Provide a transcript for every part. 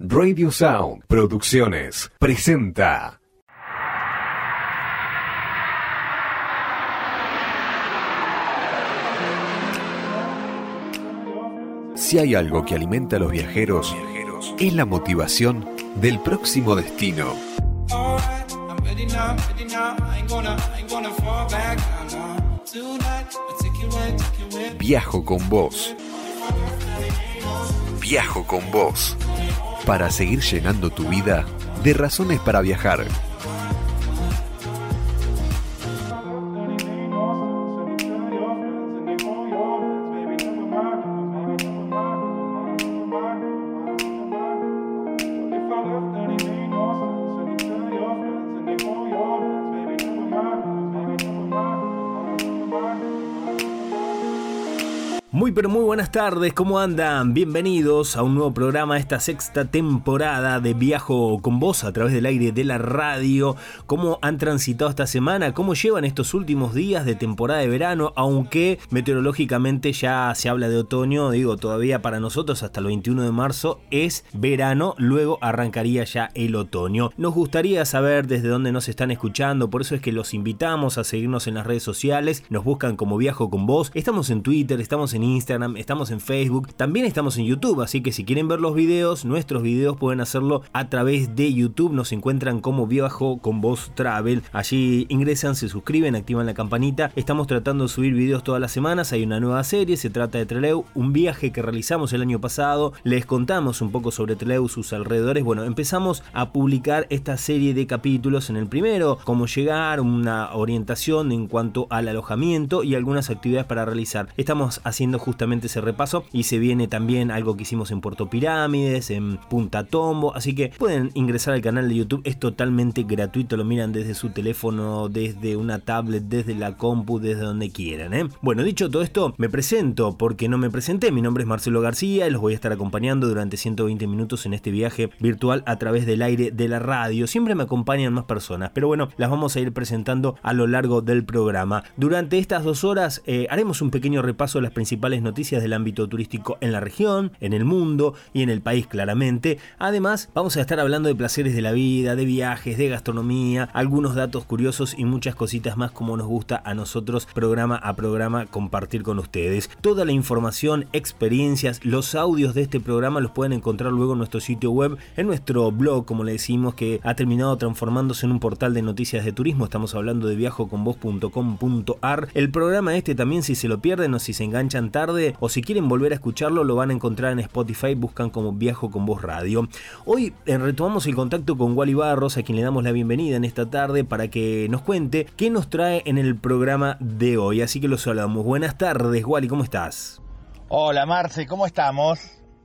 Radio Sound Producciones presenta. Si hay algo que alimenta a los viajeros, es la motivación del próximo destino. Viajo con vos. Viajo con vos para seguir llenando tu vida de razones para viajar. Buenas tardes, ¿cómo andan? Bienvenidos a un nuevo programa, esta sexta temporada de Viajo con vos a través del aire de la radio. ¿Cómo han transitado esta semana? ¿Cómo llevan estos últimos días de temporada de verano? Aunque meteorológicamente ya se habla de otoño, digo, todavía para nosotros hasta el 21 de marzo es verano, luego arrancaría ya el otoño. Nos gustaría saber desde dónde nos están escuchando, por eso es que los invitamos a seguirnos en las redes sociales, nos buscan como Viajo con vos, estamos en Twitter, estamos en Instagram, estamos en Facebook, también estamos en YouTube, así que si quieren ver los videos, nuestros videos pueden hacerlo a través de YouTube, nos encuentran como Viajo con Voz Travel, allí ingresan, se suscriben, activan la campanita, estamos tratando de subir videos todas las semanas, hay una nueva serie, se trata de Treleu, un viaje que realizamos el año pasado, les contamos un poco sobre Treleu, sus alrededores, bueno, empezamos a publicar esta serie de capítulos. En el primero, cómo llegar, una orientación en cuanto al alojamiento y algunas actividades para realizar. Estamos haciendo justamente repaso y se viene también algo que hicimos en Puerto Pirámides, en Punta Tombo, así que pueden ingresar al canal de YouTube, es totalmente gratuito, lo miran desde su teléfono, desde una tablet, desde la compu, desde donde quieran. ¿eh? Bueno, dicho todo esto, me presento porque no me presenté, mi nombre es Marcelo García y los voy a estar acompañando durante 120 minutos en este viaje virtual a través del aire de la radio. Siempre me acompañan más personas, pero bueno, las vamos a ir presentando a lo largo del programa. Durante estas dos horas eh, haremos un pequeño repaso de las principales noticias del ámbito turístico en la región, en el mundo y en el país claramente. Además, vamos a estar hablando de placeres de la vida, de viajes, de gastronomía, algunos datos curiosos y muchas cositas más como nos gusta a nosotros programa a programa compartir con ustedes. Toda la información, experiencias, los audios de este programa los pueden encontrar luego en nuestro sitio web, en nuestro blog, como le decimos, que ha terminado transformándose en un portal de noticias de turismo. Estamos hablando de viajoconvos.com.ar. El programa este también, si se lo pierden o si se enganchan tarde o si quieren volver a escucharlo lo van a encontrar en Spotify, buscan como Viajo con Voz Radio. Hoy eh, retomamos el contacto con Wally Barros, a quien le damos la bienvenida en esta tarde para que nos cuente qué nos trae en el programa de hoy. Así que los saludamos. Buenas tardes, Wally, ¿cómo estás? Hola Marce, ¿cómo estamos?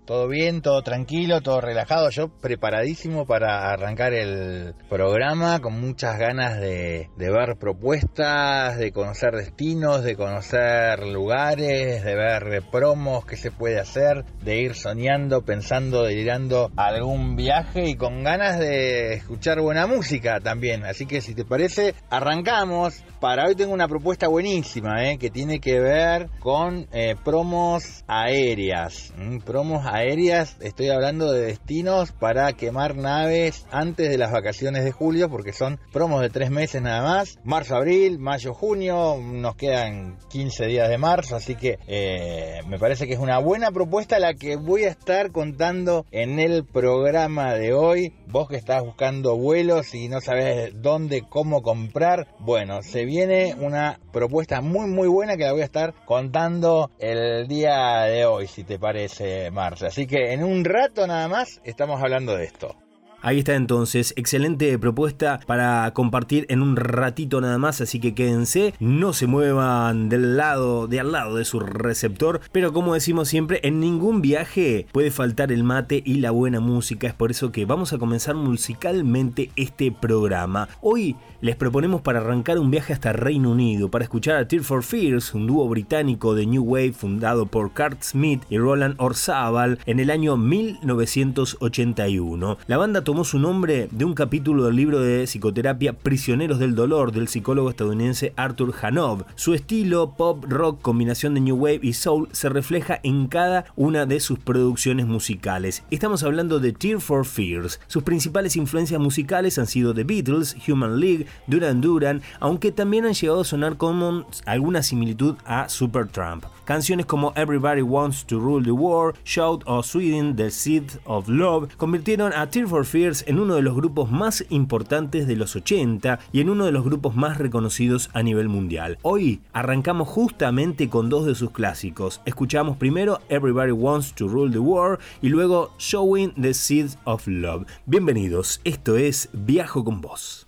Todo bien, todo tranquilo, todo relajado. Yo preparadísimo para arrancar el programa con muchas ganas de, ver propuestas, de conocer destinos, de conocer lugares, de ver promos, qué se puede hacer, de ir soñando, pensando, delirando algún viaje y con ganas de escuchar buena música también. Así que si te parece, arrancamos. Para hoy tengo una propuesta buenísima ¿eh? que tiene que ver con eh, promos aéreas. Promos aéreas aéreas, estoy hablando de destinos para quemar naves antes de las vacaciones de julio, porque son promos de tres meses nada más. Marzo, abril, mayo, junio, nos quedan 15 días de marzo, así que eh, me parece que es una buena propuesta la que voy a estar contando en el programa de hoy. Vos que estás buscando vuelos y no sabes dónde, cómo comprar, bueno, se viene una propuesta muy muy buena que la voy a estar contando el día de hoy, si te parece, Marcia. Así que en un rato nada más estamos hablando de esto. Ahí está entonces, excelente propuesta para compartir en un ratito nada más, así que quédense, no se muevan del lado, de al lado de su receptor, pero como decimos siempre, en ningún viaje puede faltar el mate y la buena música, es por eso que vamos a comenzar musicalmente este programa. Hoy les proponemos para arrancar un viaje hasta Reino Unido, para escuchar a Tear for Fears, un dúo británico de New Wave fundado por Kurt Smith y Roland Orzabal en el año 1981. La banda tomó su nombre de un capítulo del libro de psicoterapia Prisioneros del Dolor del psicólogo estadounidense Arthur Hanov. Su estilo pop rock, combinación de new wave y soul, se refleja en cada una de sus producciones musicales. Estamos hablando de Tear for Fears. Sus principales influencias musicales han sido The Beatles, Human League, Duran Duran, aunque también han llegado a sonar como alguna similitud a Supertramp. Canciones como Everybody Wants to Rule the World, Shout o Sweden, The Seed of Love convirtieron a Tear for Fears en uno de los grupos más importantes de los 80 y en uno de los grupos más reconocidos a nivel mundial. Hoy arrancamos justamente con dos de sus clásicos. Escuchamos primero Everybody Wants to Rule the World y luego Showing the Seed of Love. Bienvenidos, esto es Viajo con vos.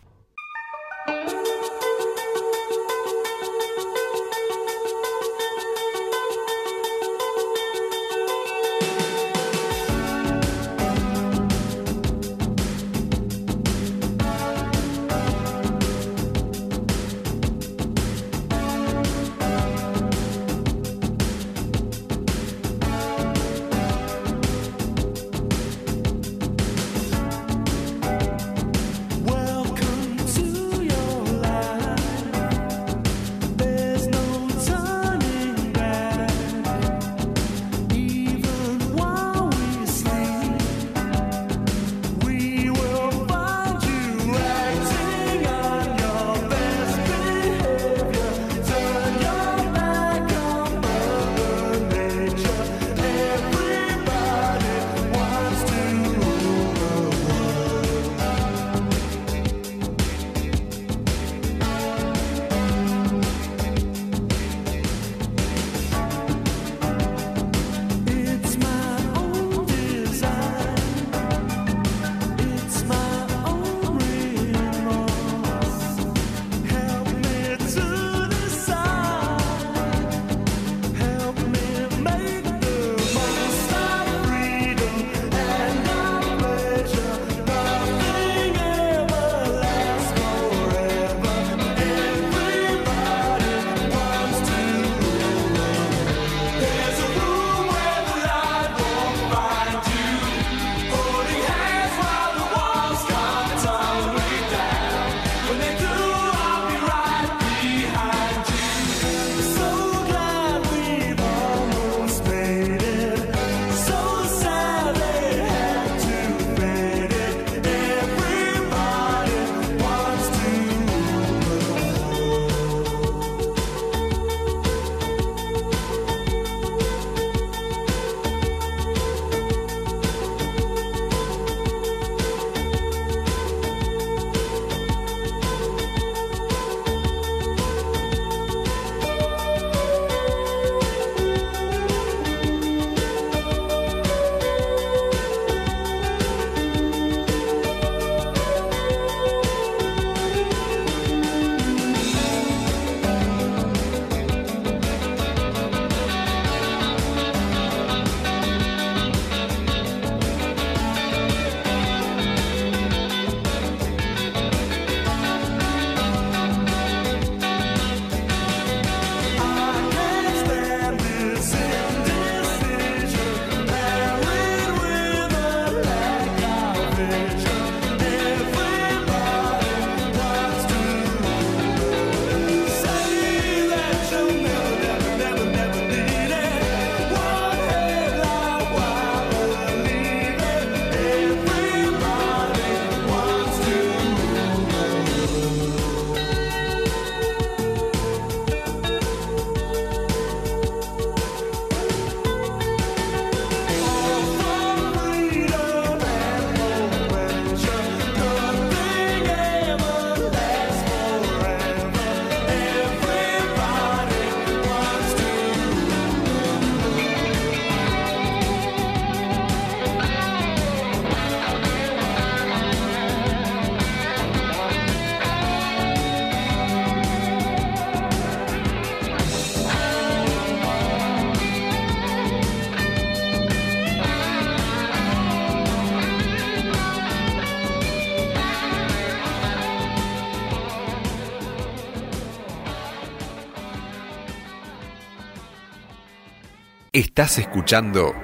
Estás escuchando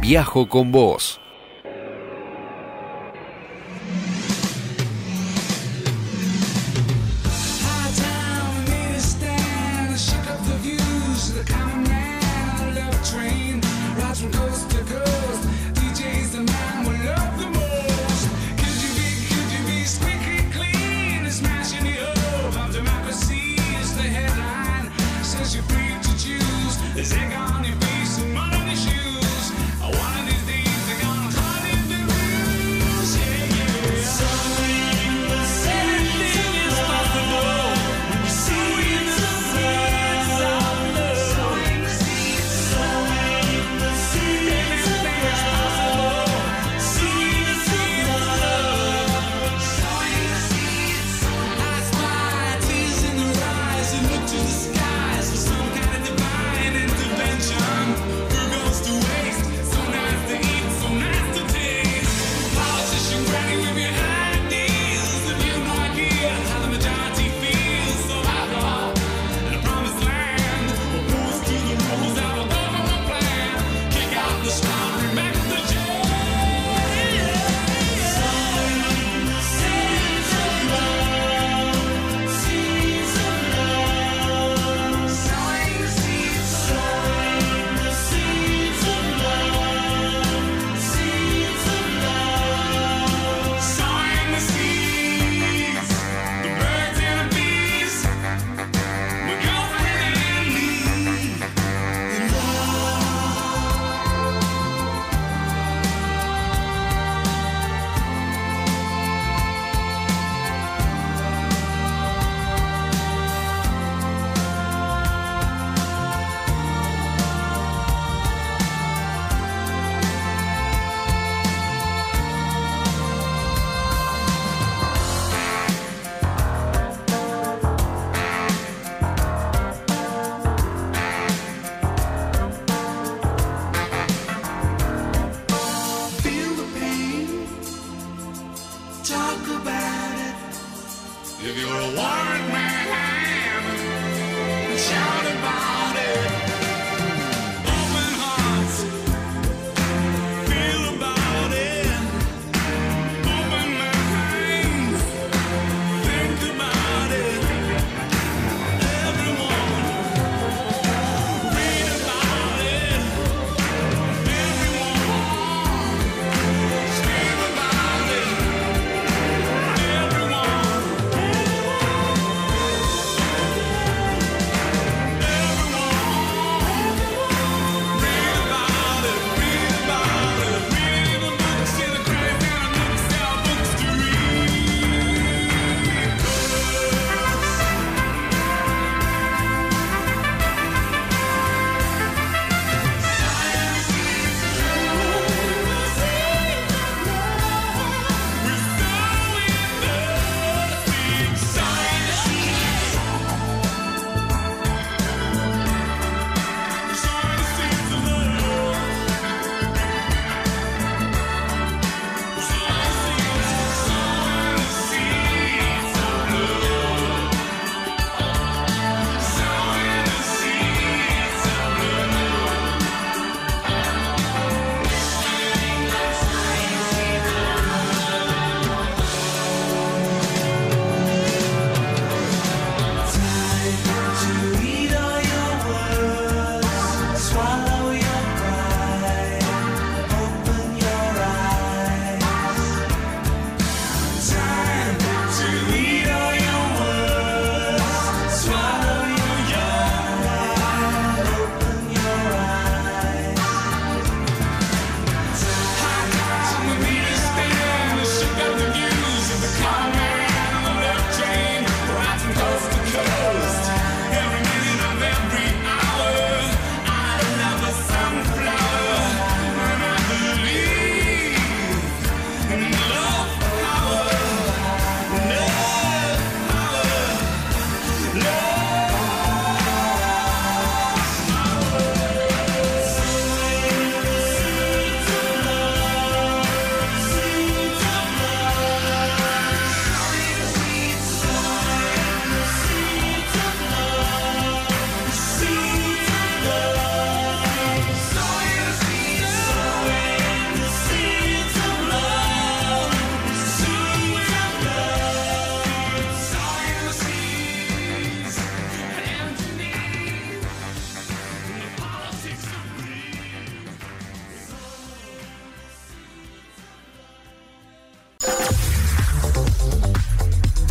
Viajo con vos.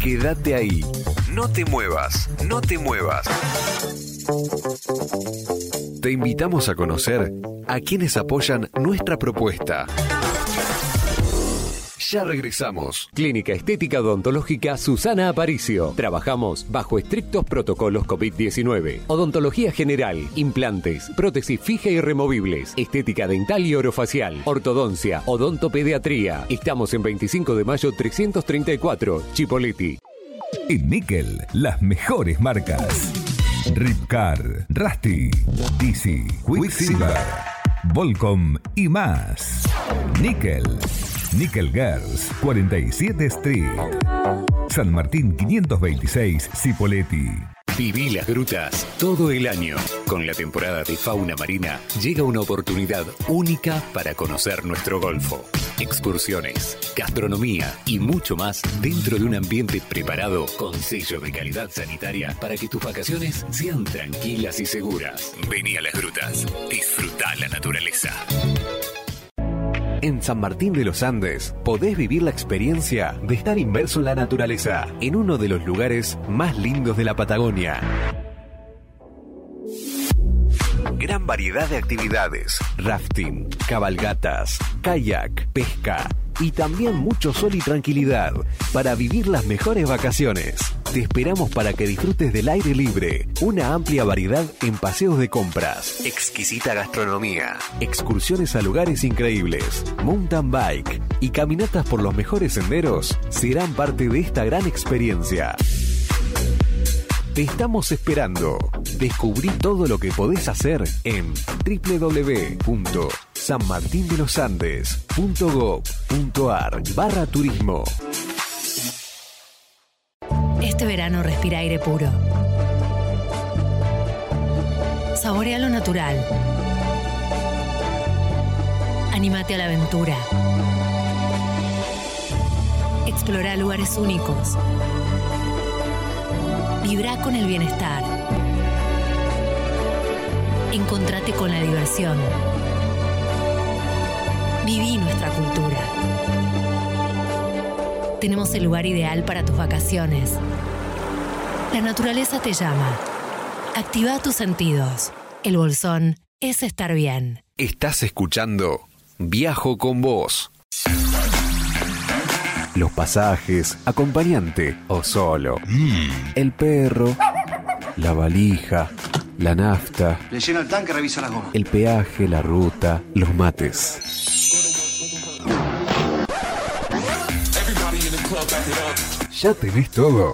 Quédate ahí. No te muevas, no te muevas. Te invitamos a conocer a quienes apoyan nuestra propuesta. Ya regresamos. Clínica Estética Odontológica Susana Aparicio. Trabajamos bajo estrictos protocolos COVID-19. Odontología general, implantes, prótesis fija y removibles, estética dental y orofacial, ortodoncia, odontopediatría. Estamos en 25 de mayo 334, Chipoleti. En Nickel, las mejores marcas. Ripcar, Rusty, Easy, Quicksilver, Volcom y más. Nickel Nickel Girls, 47 Street. San Martín 526, Cipoletti. Viví las grutas todo el año. Con la temporada de fauna marina llega una oportunidad única para conocer nuestro golfo. Excursiones, gastronomía y mucho más dentro de un ambiente preparado con sello de calidad sanitaria para que tus vacaciones sean tranquilas y seguras. Vení a las grutas, disfruta la naturaleza. En San Martín de los Andes podés vivir la experiencia de estar inmerso en la naturaleza, en uno de los lugares más lindos de la Patagonia. Gran variedad de actividades, rafting, cabalgatas, kayak, pesca y también mucho sol y tranquilidad para vivir las mejores vacaciones. Te esperamos para que disfrutes del aire libre, una amplia variedad en paseos de compras, exquisita gastronomía, excursiones a lugares increíbles, mountain bike y caminatas por los mejores senderos serán parte de esta gran experiencia. Te estamos esperando. Descubrí todo lo que podés hacer en www.sanmartindelosandes.gov.ar barra turismo. Este verano respira aire puro. Saborea lo natural. Anímate a la aventura. Explora lugares únicos. Vibra con el bienestar. Encontrate con la diversión. Viví nuestra cultura. Tenemos el lugar ideal para tus vacaciones. La naturaleza te llama. Activa tus sentidos. El bolsón es estar bien. Estás escuchando Viajo con vos. Los pasajes, acompañante o solo. El perro, la valija, la nafta, Le lleno el tanque, reviso la goma. el peaje, la ruta, los mates. ¿Ya tenés todo?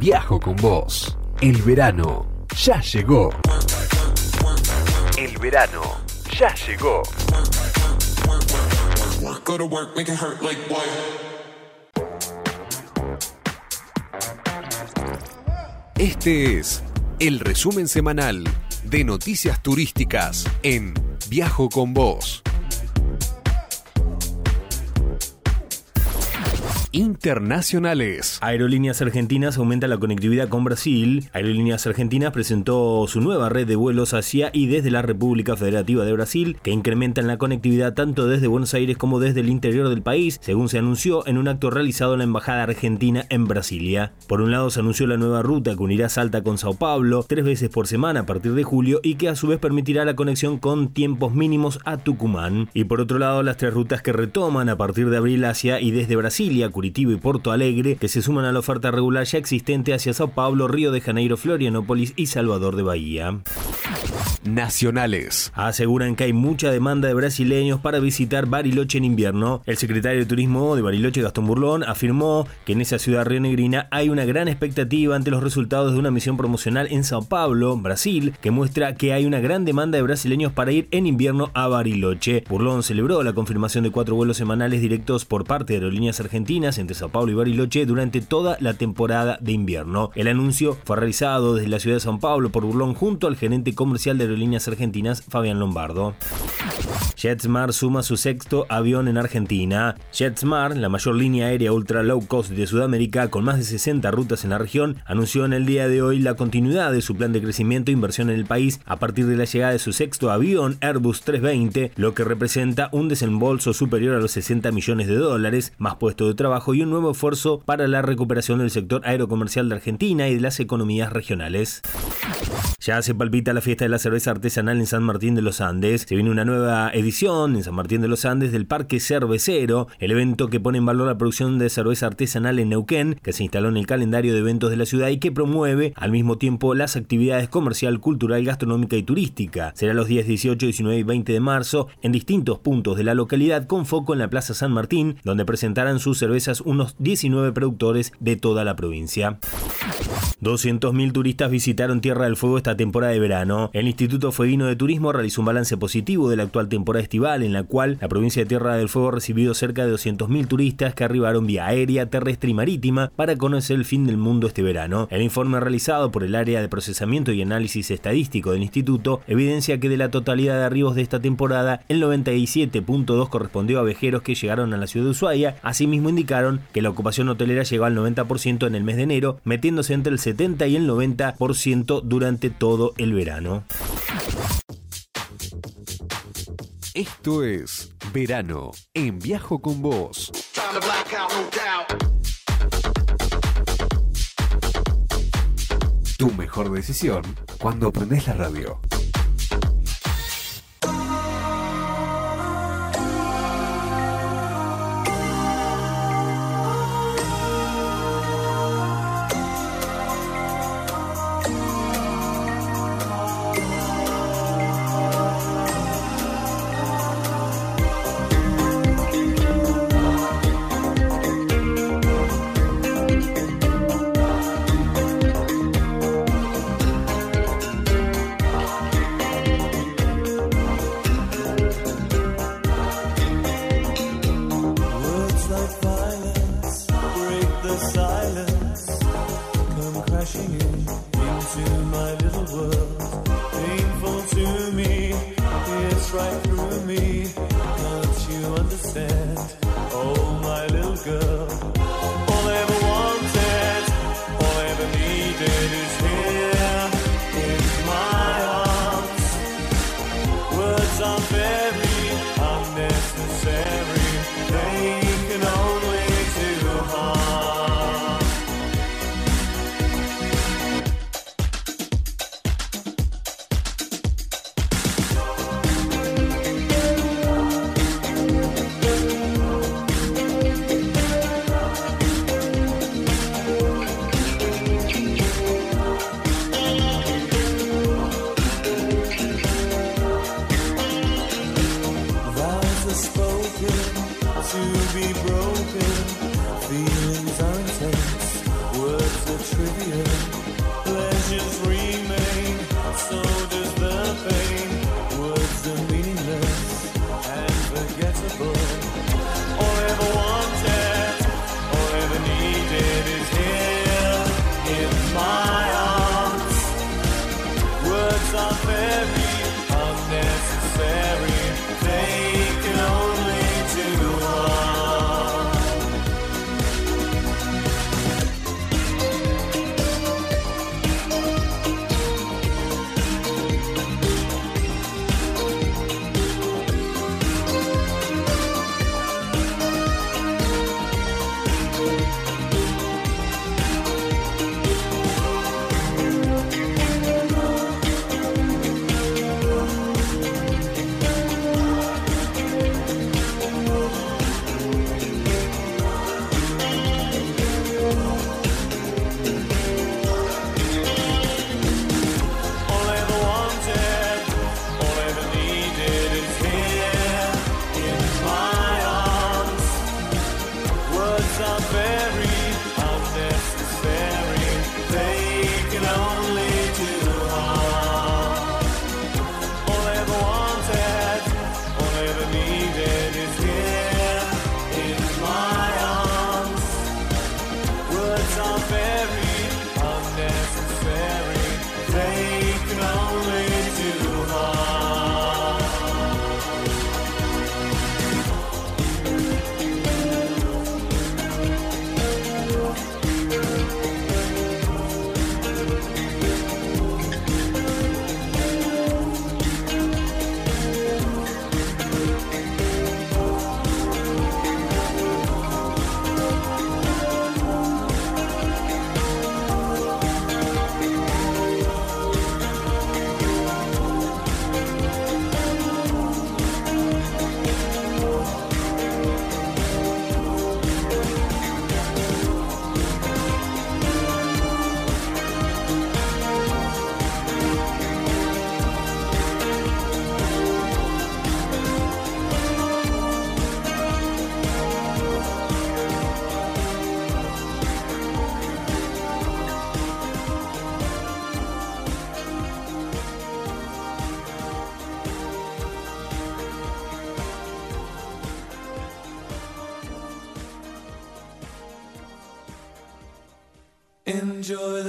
Viajo con vos. El verano ya llegó. El verano ya llegó. Este es el resumen semanal de noticias turísticas en Viajo con vos. Internacionales. Aerolíneas Argentinas aumenta la conectividad con Brasil. Aerolíneas Argentinas presentó su nueva red de vuelos hacia y desde la República Federativa de Brasil, que incrementan la conectividad tanto desde Buenos Aires como desde el interior del país, según se anunció en un acto realizado en la Embajada Argentina en Brasilia. Por un lado, se anunció la nueva ruta que unirá Salta con Sao Paulo tres veces por semana a partir de julio y que a su vez permitirá la conexión con tiempos mínimos a Tucumán. Y por otro lado, las tres rutas que retoman a partir de abril hacia y desde Brasilia, Curitiba y Porto Alegre, que se suman a la oferta regular ya existente hacia Sao Paulo, Río de Janeiro, Florianópolis y Salvador de Bahía. Nacionales. Aseguran que hay mucha demanda de brasileños para visitar Bariloche en invierno. El secretario de Turismo de Bariloche, Gastón Burlón, afirmó que en esa ciudad rionegrina hay una gran expectativa ante los resultados de una misión promocional en Sao Paulo, Brasil, que muestra que hay una gran demanda de brasileños para ir en invierno a Bariloche. Burlón celebró la confirmación de cuatro vuelos semanales directos por parte de aerolíneas argentinas entre Sao Paulo y Bariloche durante toda la temporada de invierno. El anuncio fue realizado desde la ciudad de Sao Paulo por Burlón junto al gerente comercial de aerolíneas argentinas, Fabián Lombardo. JetSmart suma su sexto avión en Argentina. JetSmart, la mayor línea aérea ultra low cost de Sudamérica con más de 60 rutas en la región, anunció en el día de hoy la continuidad de su plan de crecimiento e inversión en el país a partir de la llegada de su sexto avión Airbus 320, lo que representa un desembolso superior a los 60 millones de dólares, más puestos de trabajo y un nuevo esfuerzo para la recuperación del sector aerocomercial de Argentina y de las economías regionales. Ya se palpita la fiesta de la cerveza artesanal en San Martín de los Andes. Se viene una nueva edición en San Martín de los Andes del Parque Cervecero, el evento que pone en valor la producción de cerveza artesanal en Neuquén, que se instaló en el calendario de eventos de la ciudad y que promueve al mismo tiempo las actividades comercial, cultural, gastronómica y turística. Será los días 18, 19 y 20 de marzo en distintos puntos de la localidad con foco en la Plaza San Martín, donde presentarán sus cervezas unos 19 productores de toda la provincia. 200.000 turistas visitaron Tierra del Fuego esta temporada de verano. El Instituto Fueguino de Turismo realizó un balance positivo de la actual temporada estival, en la cual la provincia de Tierra del Fuego ha recibido cerca de 200.000 turistas que arribaron vía aérea, terrestre y marítima para conocer el fin del mundo este verano. El informe realizado por el área de procesamiento y análisis estadístico del instituto evidencia que de la totalidad de arribos de esta temporada, el 97.2 correspondió a vejeros que llegaron a la ciudad de Ushuaia. Asimismo indicaron que la ocupación hotelera llegó al 90% en el mes de enero, metiéndose entre el 70 y el 90% durante todo el verano. Esto es Verano en Viajo con Vos. Tu mejor decisión cuando aprendes la radio.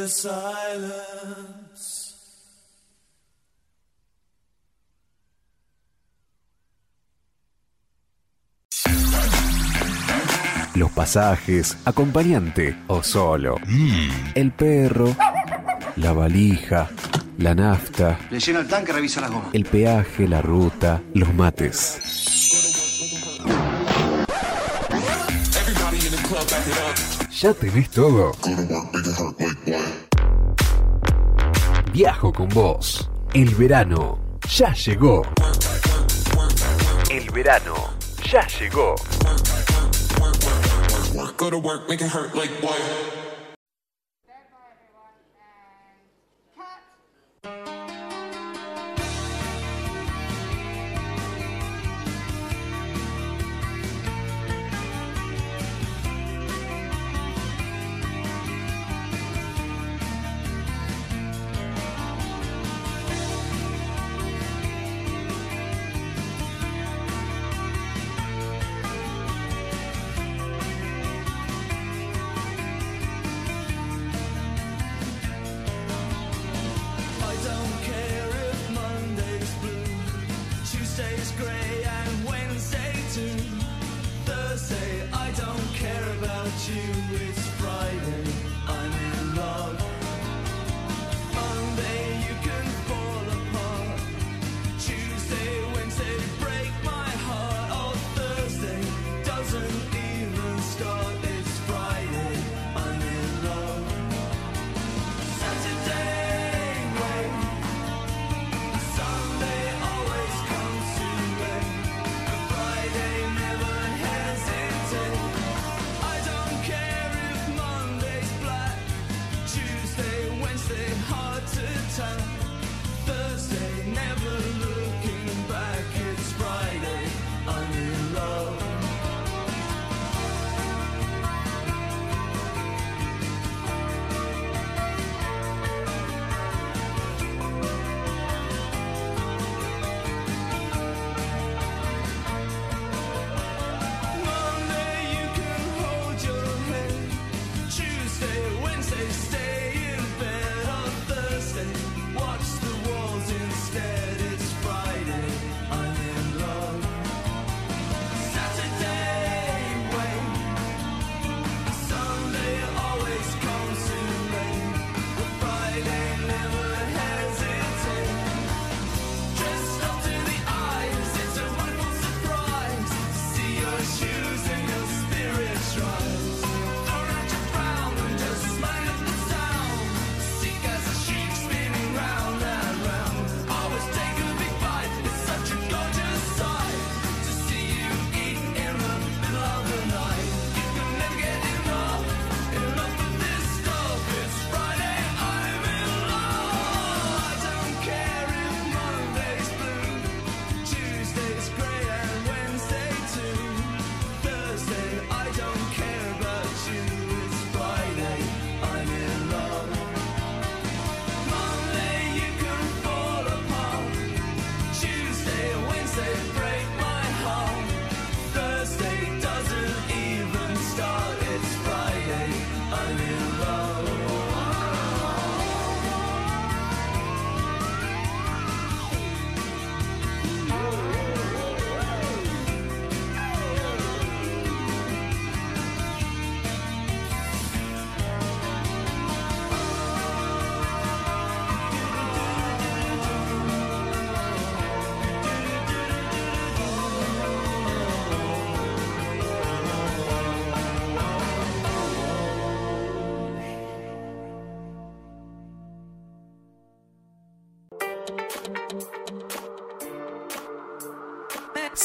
silence. Los pasajes, acompañante o solo. Mm. El perro, la valija, la nafta. Le lleno el tanque, revisa las gomas. El peaje, la ruta, los mates. Ya tenés todo. Viajo con vos. El verano ya llegó. El verano ya llegó.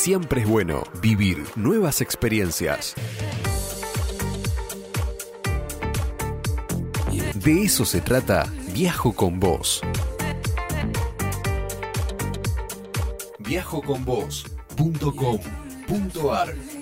Siempre es bueno vivir nuevas experiencias. De eso se trata Viajo con vos. Viajoconvos.com.ar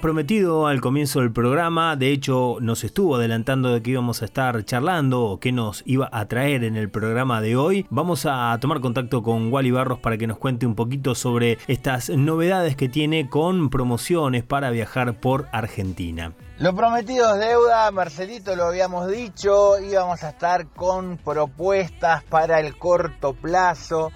prometido al comienzo del programa, de hecho nos estuvo adelantando de que íbamos a estar charlando o qué nos iba a traer en el programa de hoy. Vamos a tomar contacto con Wally Barros para que nos cuente un poquito sobre estas novedades que tiene con promociones para viajar por Argentina. Lo prometido es deuda, Marcelito lo habíamos dicho, íbamos a estar con propuestas para el corto plazo,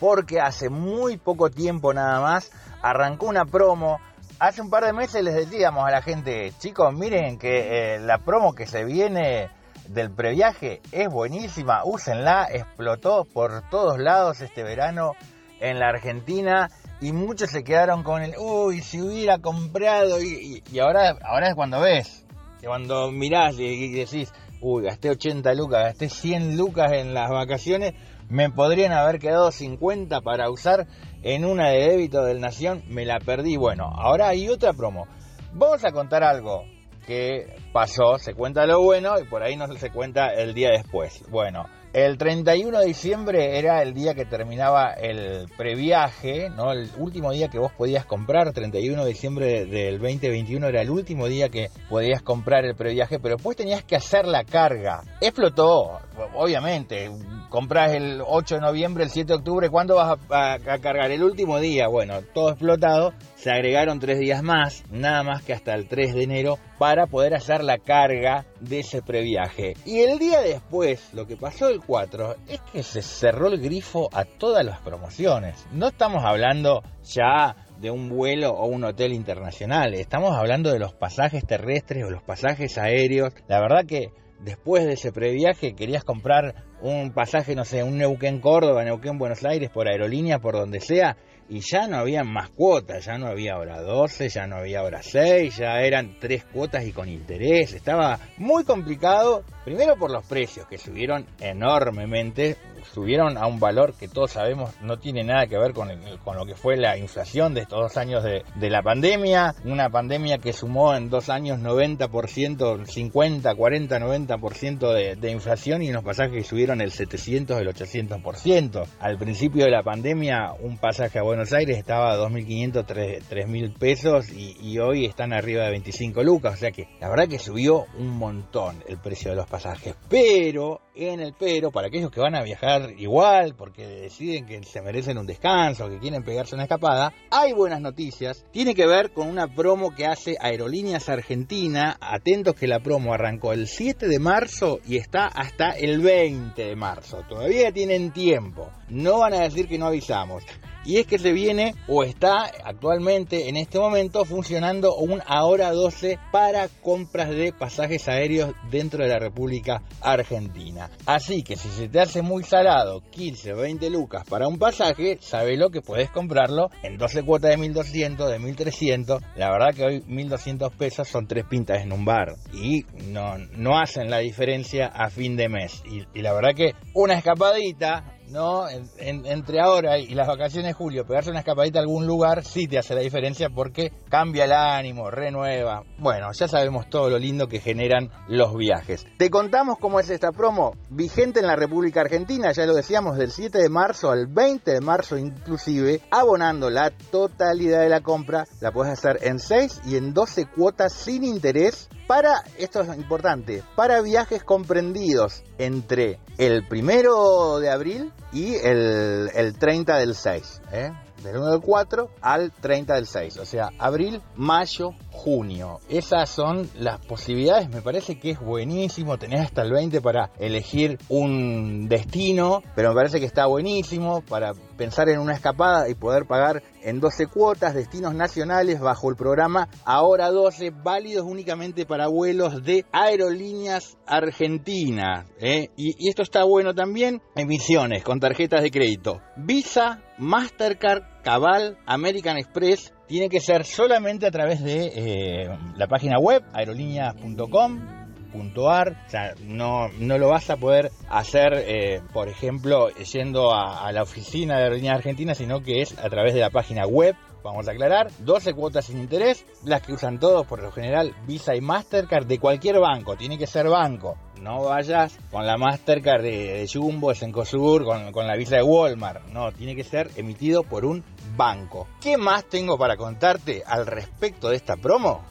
porque hace muy poco tiempo nada más arrancó una promo. Hace un par de meses les decíamos a la gente, chicos, miren que eh, la promo que se viene del previaje es buenísima, úsenla, explotó por todos lados este verano en la Argentina y muchos se quedaron con el, uy, si hubiera comprado y, ahora, ahora es cuando ves, cuando mirás y, y decís, uy, gasté 80 lucas, gasté 100 lucas en las vacaciones, me podrían haber quedado 50 para usar en una de débito del Nación, me la perdí. Bueno, ahora hay otra promo. Vamos a contar algo que pasó, se cuenta lo bueno y por ahí no se cuenta el día después. Bueno, el 31 de diciembre era el día que terminaba el previaje, ¿no? El último día que vos podías comprar, 31 de diciembre del 2021 era el último día que podías comprar el previaje, pero después tenías que hacer la carga. Explotó, obviamente. Compras el 8 de noviembre, el 7 de octubre, ¿cuándo vas a, a- cargar? El último día, bueno, todo explotado. Se agregaron tres días más, nada más que hasta el 3 de enero, para poder hacer la carga de ese previaje. Y el día después, lo que pasó el 4, es que se cerró el grifo a todas las promociones. No estamos hablando ya de un vuelo o un hotel internacional, estamos hablando de los pasajes terrestres o los pasajes aéreos. La verdad que después de ese previaje querías comprar un pasaje, no sé, un Neuquén Córdoba, Neuquén Buenos Aires por aerolínea, por donde sea, y ya no había más cuotas, ya no había hora 12, ya no había hora 6, ya eran tres cuotas y con interés. Estaba muy complicado, primero por los precios que subieron enormemente, subieron a un valor que todos sabemos no tiene nada que ver con, con lo que fue la inflación de estos dos años de, de la pandemia, una pandemia que sumó en dos años 90%, 50, 40, 90% de, de inflación y unos pasajes que subieron el 700, el 800%. Al principio de la pandemia un pasaje a Buenos Aires estaba a 2.500, 3 3.000 pesos y hoy están arriba de 25 lucas, o sea que la verdad que subió un montón el precio de los pasajes, pero en el pero, para aquellos que van a viajar igual, porque deciden que se merecen un descanso, que quieren pegarse una escapada, hay buenas noticias. Tiene que ver con una promo que hace Aerolíneas Argentina. Atentos que la promo arrancó el 7 de marzo y está hasta el 20 de marzo. Todavía tienen tiempo. No van a decir que no avisamos. Y es que se viene o está actualmente en este momento funcionando un ahora 12 para compras de pasajes aéreos dentro de la República Argentina. Así que si se te hace muy salado 15 o 20 lucas para un pasaje, sabelo que puedes comprarlo en 12 cuotas de 1200, de 1300. La verdad que hoy 1200 pesos son tres pintas en un bar y no, no hacen la diferencia a fin de mes. Y la verdad que una escapadita ¿no? En- en- entre ahora y las vacaciones de julio, pegarse una escapadita a algún lugar sí te hace la diferencia porque cambia el ánimo, renueva. Bueno, ya sabemos todo lo lindo que generan los viajes. Te contamos cómo es esta promo, vigente en la República Argentina, ya lo decíamos, del 7 de marzo al 20 de marzo inclusive, abonando la totalidad de la compra, la puedes hacer en 6 y en 12 cuotas sin interés para, esto es importante, para viajes comprendidos entre el primero de abril y el, el 30 del 6, ¿eh? del 1 del 4 al 30 del 6, o sea, abril, mayo, junio. Esas son las posibilidades, me parece que es buenísimo, tenés hasta el 20 para elegir un destino, pero me parece que está buenísimo para pensar en una escapada y poder pagar en 12 cuotas destinos nacionales bajo el programa Ahora 12, válidos únicamente para vuelos de Aerolíneas Argentina. ¿eh? Y esto está bueno también, emisiones con tarjetas de crédito. Visa, Mastercard, Cabal, American Express, tiene que ser solamente a través de eh, la página web aerolíneas.com puntuar, o sea, no, no lo vas a poder hacer, eh, por ejemplo, yendo a, a la oficina de Aerolíneas Argentina, sino que es a través de la página web, vamos a aclarar, 12 cuotas sin interés, las que usan todos por lo general, Visa y Mastercard de cualquier banco, tiene que ser banco, no vayas con la Mastercard de, de Jumbo, Sencosur, con, con la visa de Walmart. No, tiene que ser emitido por un banco. ¿Qué más tengo para contarte al respecto de esta promo?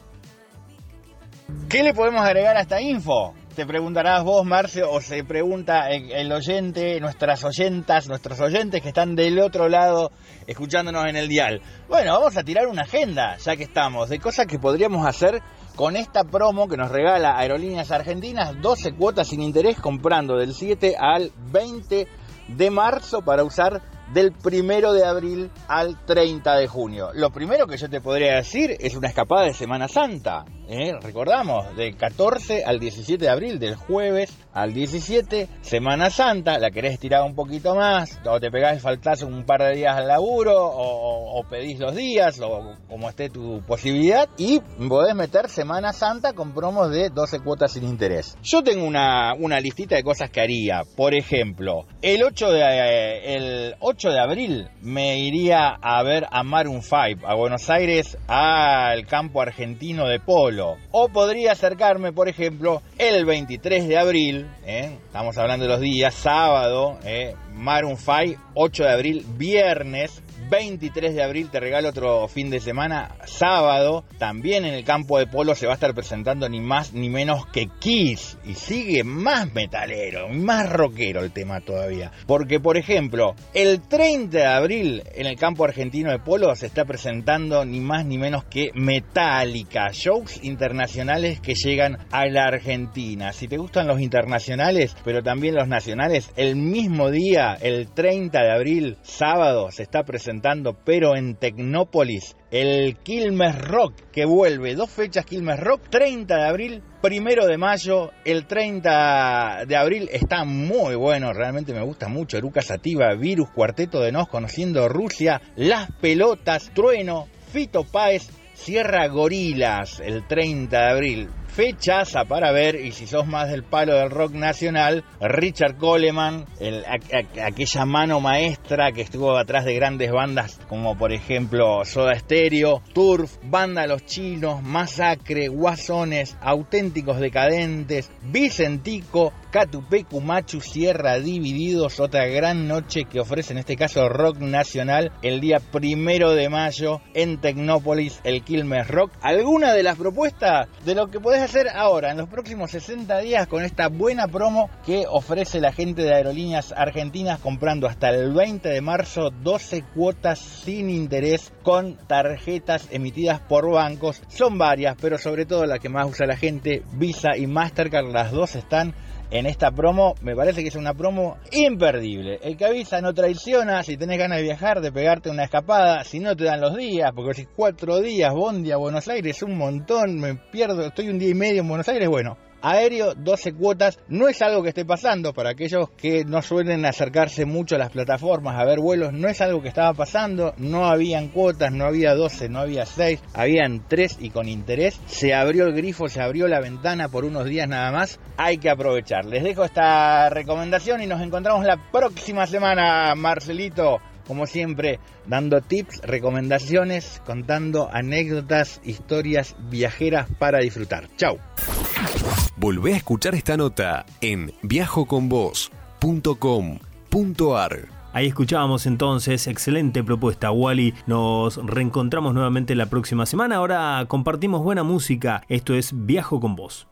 ¿Qué le podemos agregar a esta info? Te preguntarás vos, Marce, o se pregunta el, oyente, nuestras oyentas, nuestros oyentes que están del otro lado escuchándonos en el dial. Bueno, vamos a tirar una agenda, ya que estamos, de cosas que podríamos hacer con esta promo que nos regala Aerolíneas Argentinas, 12 cuotas sin interés comprando del 7 al 20 de marzo para usar del primero de abril al 30 de junio. Lo primero que yo te podría decir es una escapada de Semana Santa. ¿eh? Recordamos, del 14 al 17 de abril, del jueves al 17, Semana Santa, la querés tirar un poquito más, o te pegás faltás un par de días al laburo, o, o pedís los días, o como esté tu posibilidad, y podés meter Semana Santa con promos de 12 cuotas sin interés. Yo tengo una, una listita de cosas que haría. Por ejemplo, el 8 de, eh, el 8 de abril me iría a ver a Maroon 5 a Buenos Aires al campo argentino de polo. O podría acercarme, por ejemplo, el 23 de abril, ¿eh? estamos hablando de los días, sábado, ¿eh? Maroon 5, 8 de abril, viernes, 23 de abril te regalo otro fin de semana, sábado, también en el campo de polo se va a estar presentando ni más ni menos que Kiss. Y sigue más metalero, más rockero el tema todavía. Porque, por ejemplo, el 30 de abril en el campo argentino de polo se está presentando ni más ni menos que Metallica, shows internacionales que llegan a la Argentina. Si te gustan los internacionales, pero también los nacionales, el mismo día, el 30 de abril, sábado, se está presentando, pero en Tecnópolis, el Quilmes Rock, que vuelve dos fechas Quilmes Rock, 30 de abril, primero de mayo, el 30 de abril está muy bueno, realmente me gusta mucho, Eruca Sativa, Virus, Cuarteto de Nos, Conociendo Rusia, Las Pelotas, Trueno, Fito Páez, Sierra Gorilas, el 30 de abril. Fechaza para ver, y si sos más del palo del rock nacional, Richard Coleman, aquella mano maestra que estuvo atrás de grandes bandas como por ejemplo Soda Stereo, Turf, Banda Los Chinos, Masacre, Guasones, Auténticos Decadentes, Vicentico, Catupé, Cumachu, Sierra Divididos, otra gran noche que ofrece en este caso rock nacional el día primero de mayo en Tecnópolis, el Quilmes Rock. ¿Alguna de las propuestas de lo que podés hacer ahora, en los próximos 60 días, con esta buena promo que ofrece la gente de Aerolíneas Argentinas comprando hasta el 20 de marzo 12 cuotas sin interés con tarjetas emitidas por bancos? Son varias, pero sobre todo la que más usa la gente, Visa y Mastercard, las dos están en esta promo. Me parece que es una promo imperdible. El que avisa no traiciona. Si tenés ganas de viajar, de pegarte una escapada, si no te dan los días, porque si cuatro días, Bondi a Buenos Aires, un montón, me pierdo, estoy un día y medio en Buenos Aires, bueno. Aéreo, 12 cuotas, no es algo que esté pasando para aquellos que no suelen acercarse mucho a las plataformas a ver vuelos, no es algo que estaba pasando, no habían cuotas, no había 12, no había 6, habían 3 y con interés, se abrió el grifo, se abrió la ventana por unos días nada más, hay que aprovechar. Les dejo esta recomendación y nos encontramos la próxima semana, Marcelito como siempre, dando tips, recomendaciones, contando anécdotas, historias viajeras para disfrutar. Chau. Volvé a escuchar esta nota en viajoconvos.com.ar. Ahí escuchábamos entonces, excelente propuesta Wally, nos reencontramos nuevamente la próxima semana, ahora compartimos buena música, esto es Viajo con vos.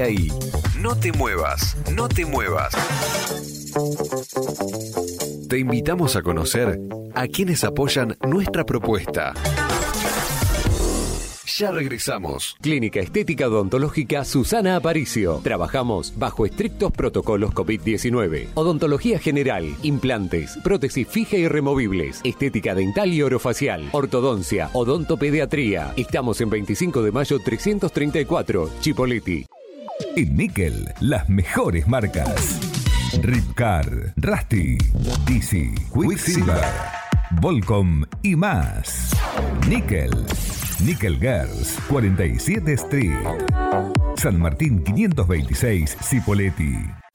Ahí. No te muevas, no te muevas. Te invitamos a conocer a quienes apoyan nuestra propuesta. Ya regresamos. Clínica Estética Odontológica Susana Aparicio. Trabajamos bajo estrictos protocolos COVID-19. Odontología general, implantes, prótesis fija y removibles, estética dental y orofacial, ortodoncia, odontopediatría. Estamos en 25 de mayo 334, Chipoleti. En Nickel, las mejores marcas. Ripcar, Rusty, Easy, Quicksilver, Volcom y más. Nickel. Nickel Girls, 47 Street. San Martín 526, Cipolletti.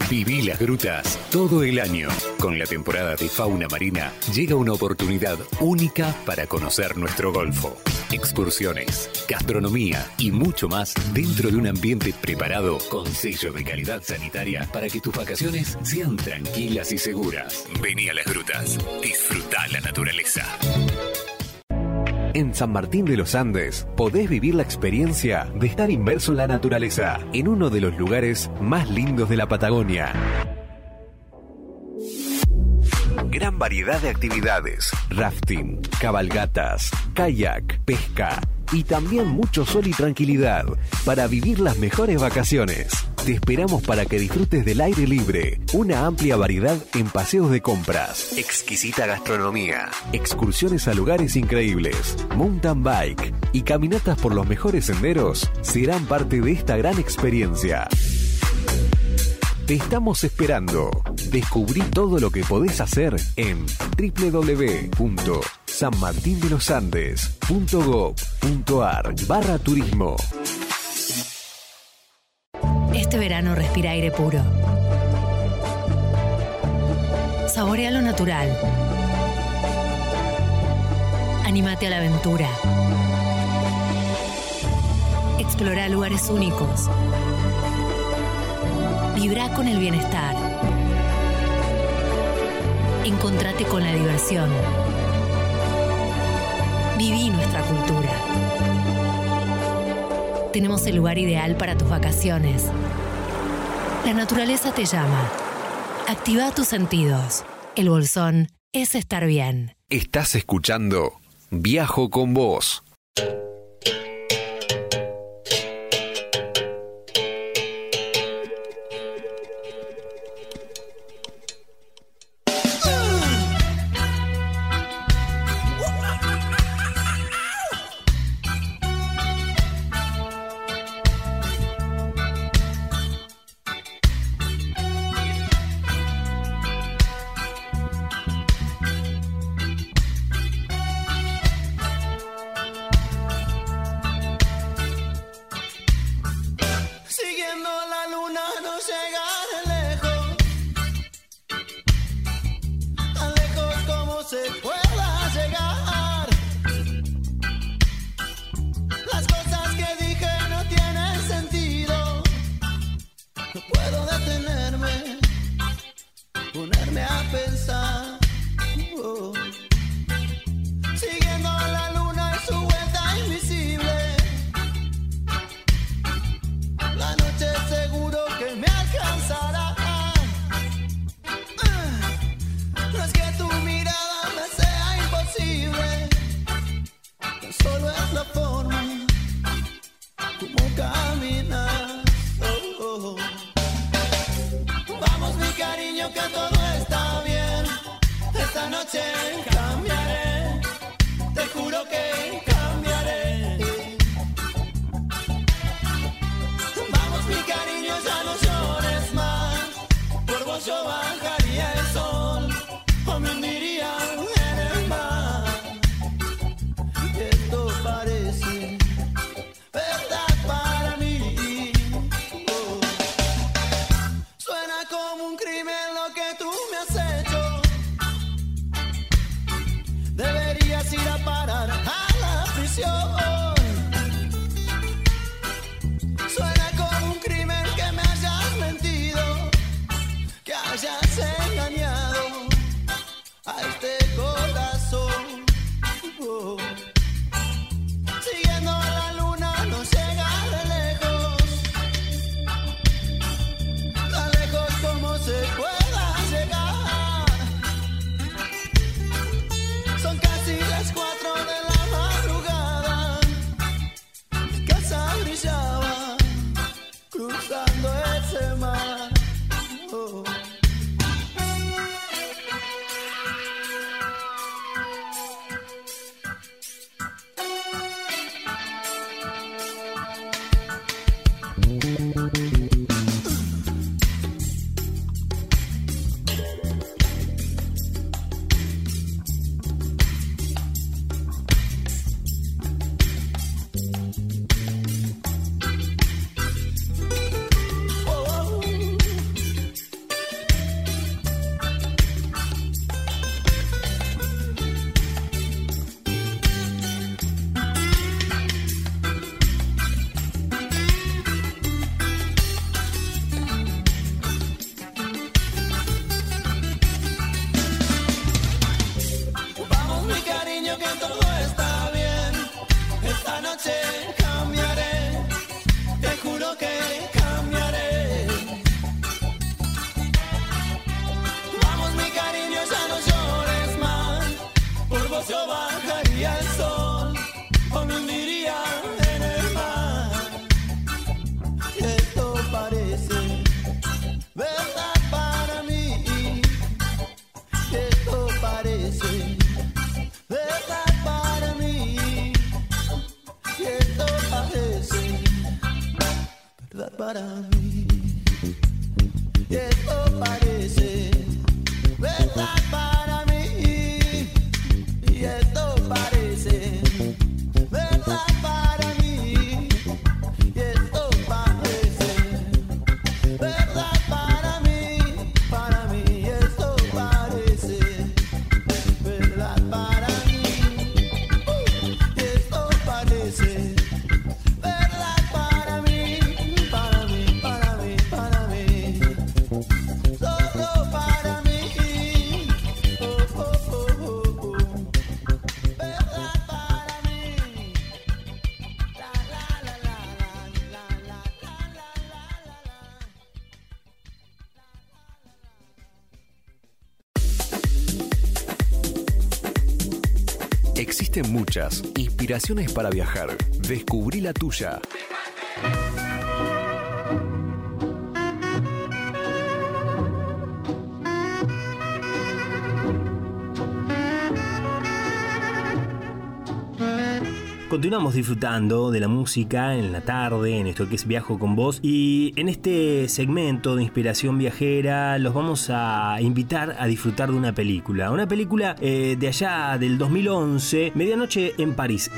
Viví las grutas todo el año. Con la temporada de fauna marina llega una oportunidad única para conocer nuestro golfo. Excursiones, gastronomía y mucho más dentro de un ambiente preparado con sello de calidad sanitaria para que tus vacaciones sean tranquilas y seguras. Vení a las grutas, disfruta la naturaleza. En San Martín de los Andes podés vivir la experiencia de estar inmerso en la naturaleza, en uno de los lugares más lindos de la Patagonia. Gran variedad de actividades, rafting, cabalgatas, kayak, pesca y también mucho sol y tranquilidad para vivir las mejores vacaciones. Te esperamos para que disfrutes del aire libre, una amplia variedad en paseos de compras, exquisita gastronomía, excursiones a lugares increíbles, mountain bike y caminatas por los mejores senderos serán parte de esta gran experiencia. Te estamos esperando. Descubrí todo lo que podés hacer en www.sanmartindelosandes.gov.ar barra turismo. Este verano respira aire puro. Saborea lo natural. Anímate a la aventura. Explora lugares únicos. Vibra con el bienestar. Encontrate con la diversión. Viví nuestra cultura. Tenemos el lugar ideal para tus vacaciones. La naturaleza te llama. Activa tus sentidos. El bolsón es estar bien. Estás escuchando Viajo con vos. okay. bottom. Inspiraciones para viajar. Descubrí la tuya. Continuamos disfrutando de la música en la tarde, en esto que es Viajo con vos. Y en este segmento de inspiración viajera los vamos a invitar a disfrutar de una película. Una película eh, de allá del 2011, Medianoche en París.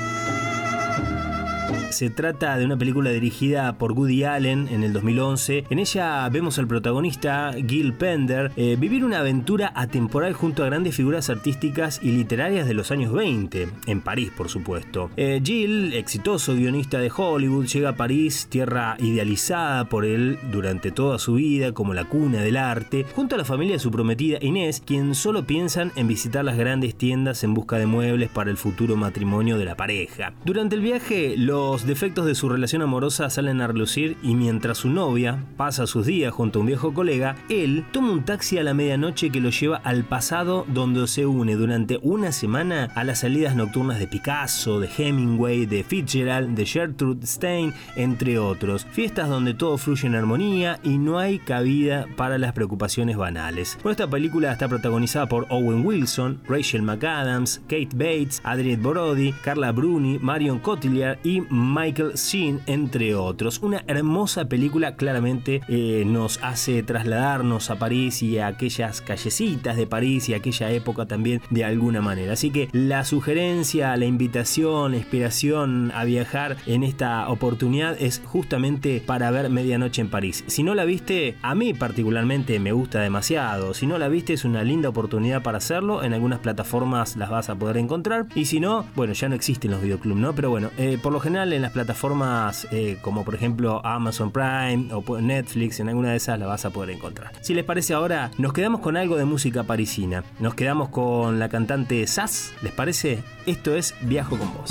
Se trata de una película dirigida por Woody Allen en el 2011. En ella vemos al protagonista, Gil Pender, eh, vivir una aventura atemporal junto a grandes figuras artísticas y literarias de los años 20, en París por supuesto. Eh, Gil, exitoso guionista de Hollywood, llega a París, tierra idealizada por él durante toda su vida como la cuna del arte, junto a la familia de su prometida Inés, quien solo piensan en visitar las grandes tiendas en busca de muebles para el futuro matrimonio de la pareja. Durante el viaje, los defectos de su relación amorosa salen a relucir y mientras su novia pasa sus días junto a un viejo colega, él toma un taxi a la medianoche que lo lleva al pasado donde se une durante una semana a las salidas nocturnas de Picasso, de Hemingway, de Fitzgerald, de Gertrude Stein, entre otros. Fiestas donde todo fluye en armonía y no hay cabida para las preocupaciones banales. Esta película está protagonizada por Owen Wilson, Rachel McAdams, Kate Bates, Adrienne Brody, Carla Bruni, Marion Cotillard y Michael Sheen, entre otros. Una hermosa película claramente eh, nos hace trasladarnos a París y a aquellas callecitas de París y a aquella época también de alguna manera. Así que la sugerencia, la invitación, la inspiración a viajar en esta oportunidad es justamente para ver Medianoche en París. Si no la viste, a mí particularmente me gusta demasiado. Si no la viste, es una linda oportunidad para hacerlo. En algunas plataformas las vas a poder encontrar. Y si no, bueno, ya no existen los videoclubs, ¿no? Pero bueno, eh, por lo general en las plataformas eh, como por ejemplo Amazon Prime o Netflix, en alguna de esas la vas a poder encontrar. Si les parece ahora, nos quedamos con algo de música parisina. Nos quedamos con la cantante Sass, ¿les parece? Esto es Viajo con vos.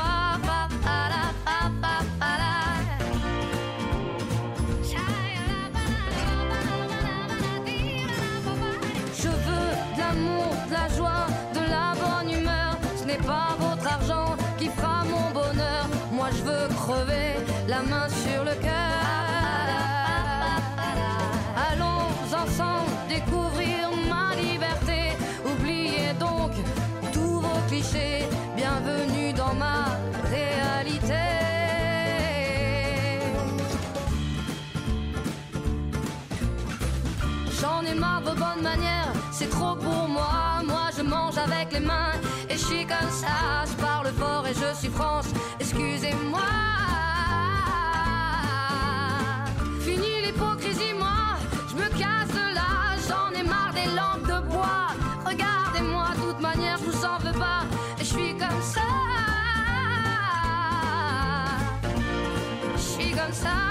C'est trop pour moi. Moi je mange avec les mains et je suis comme ça. Je parle fort et je suis France, excusez-moi. Fini l'hypocrisie, moi, je me casse là. J'en ai marre des lampes de bois. Regardez-moi, de toute manière, je vous en veux pas. Et je suis comme ça. Je suis comme ça.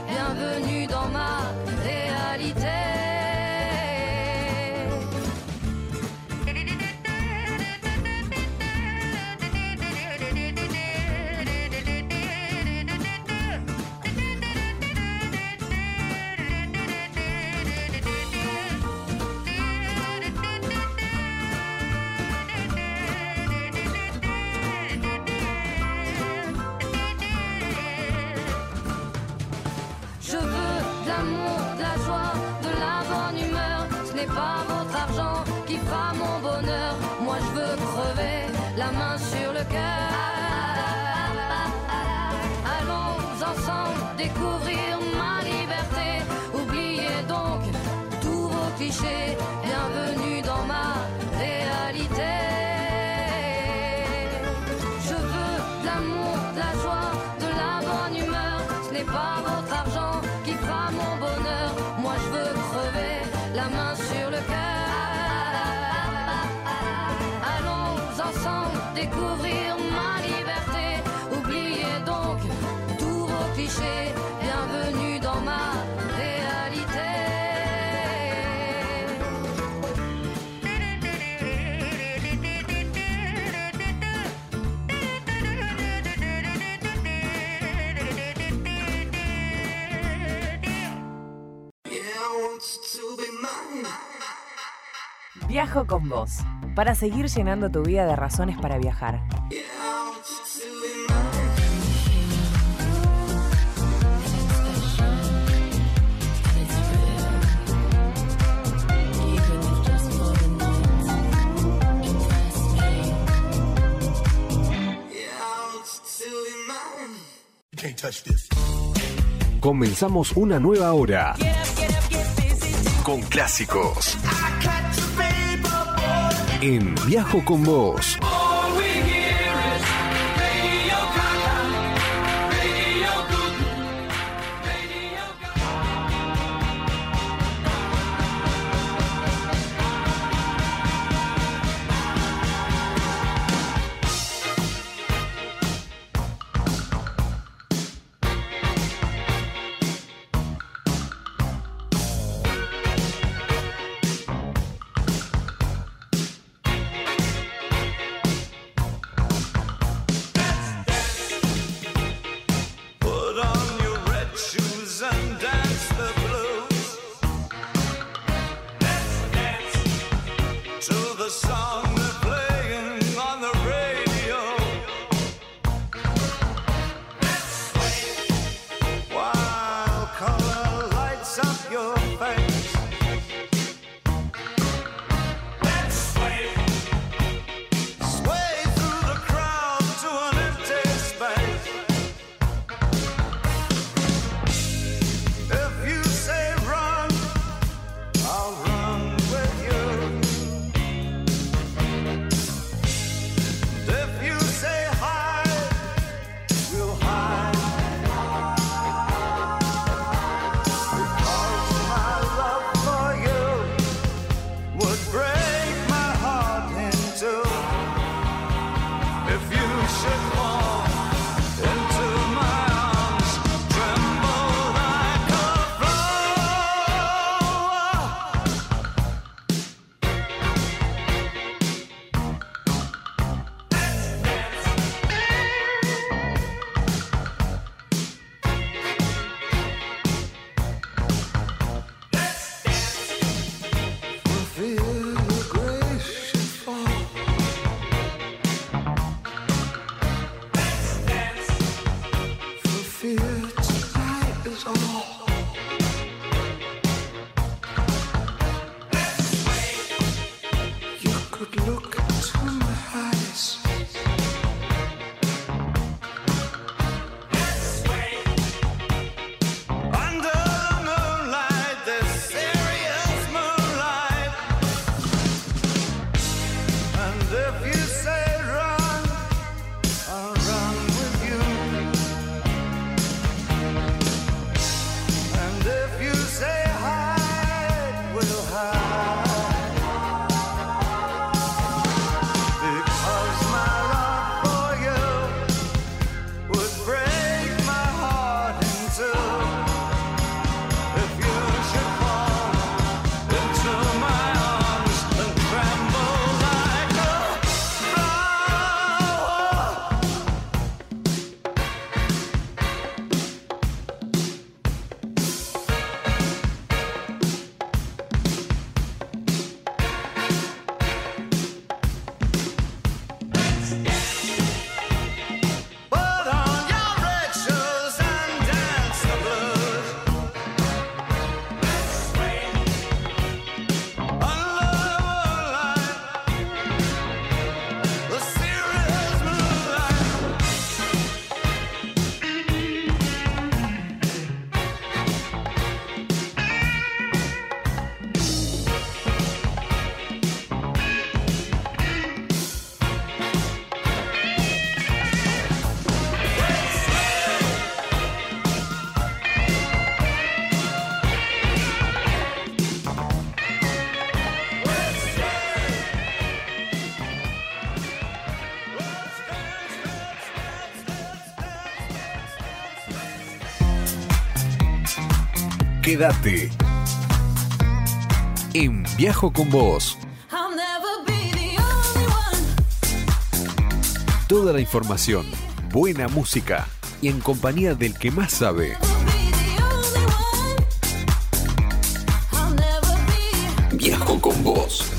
Viajo con vos, para seguir llenando tu vida de razones para viajar. Comenzamos una nueva hora con clásicos. En Viajo con vos. Quédate en Viajo con vos. Toda la información, buena música y en compañía del que más sabe. Viajo con vos.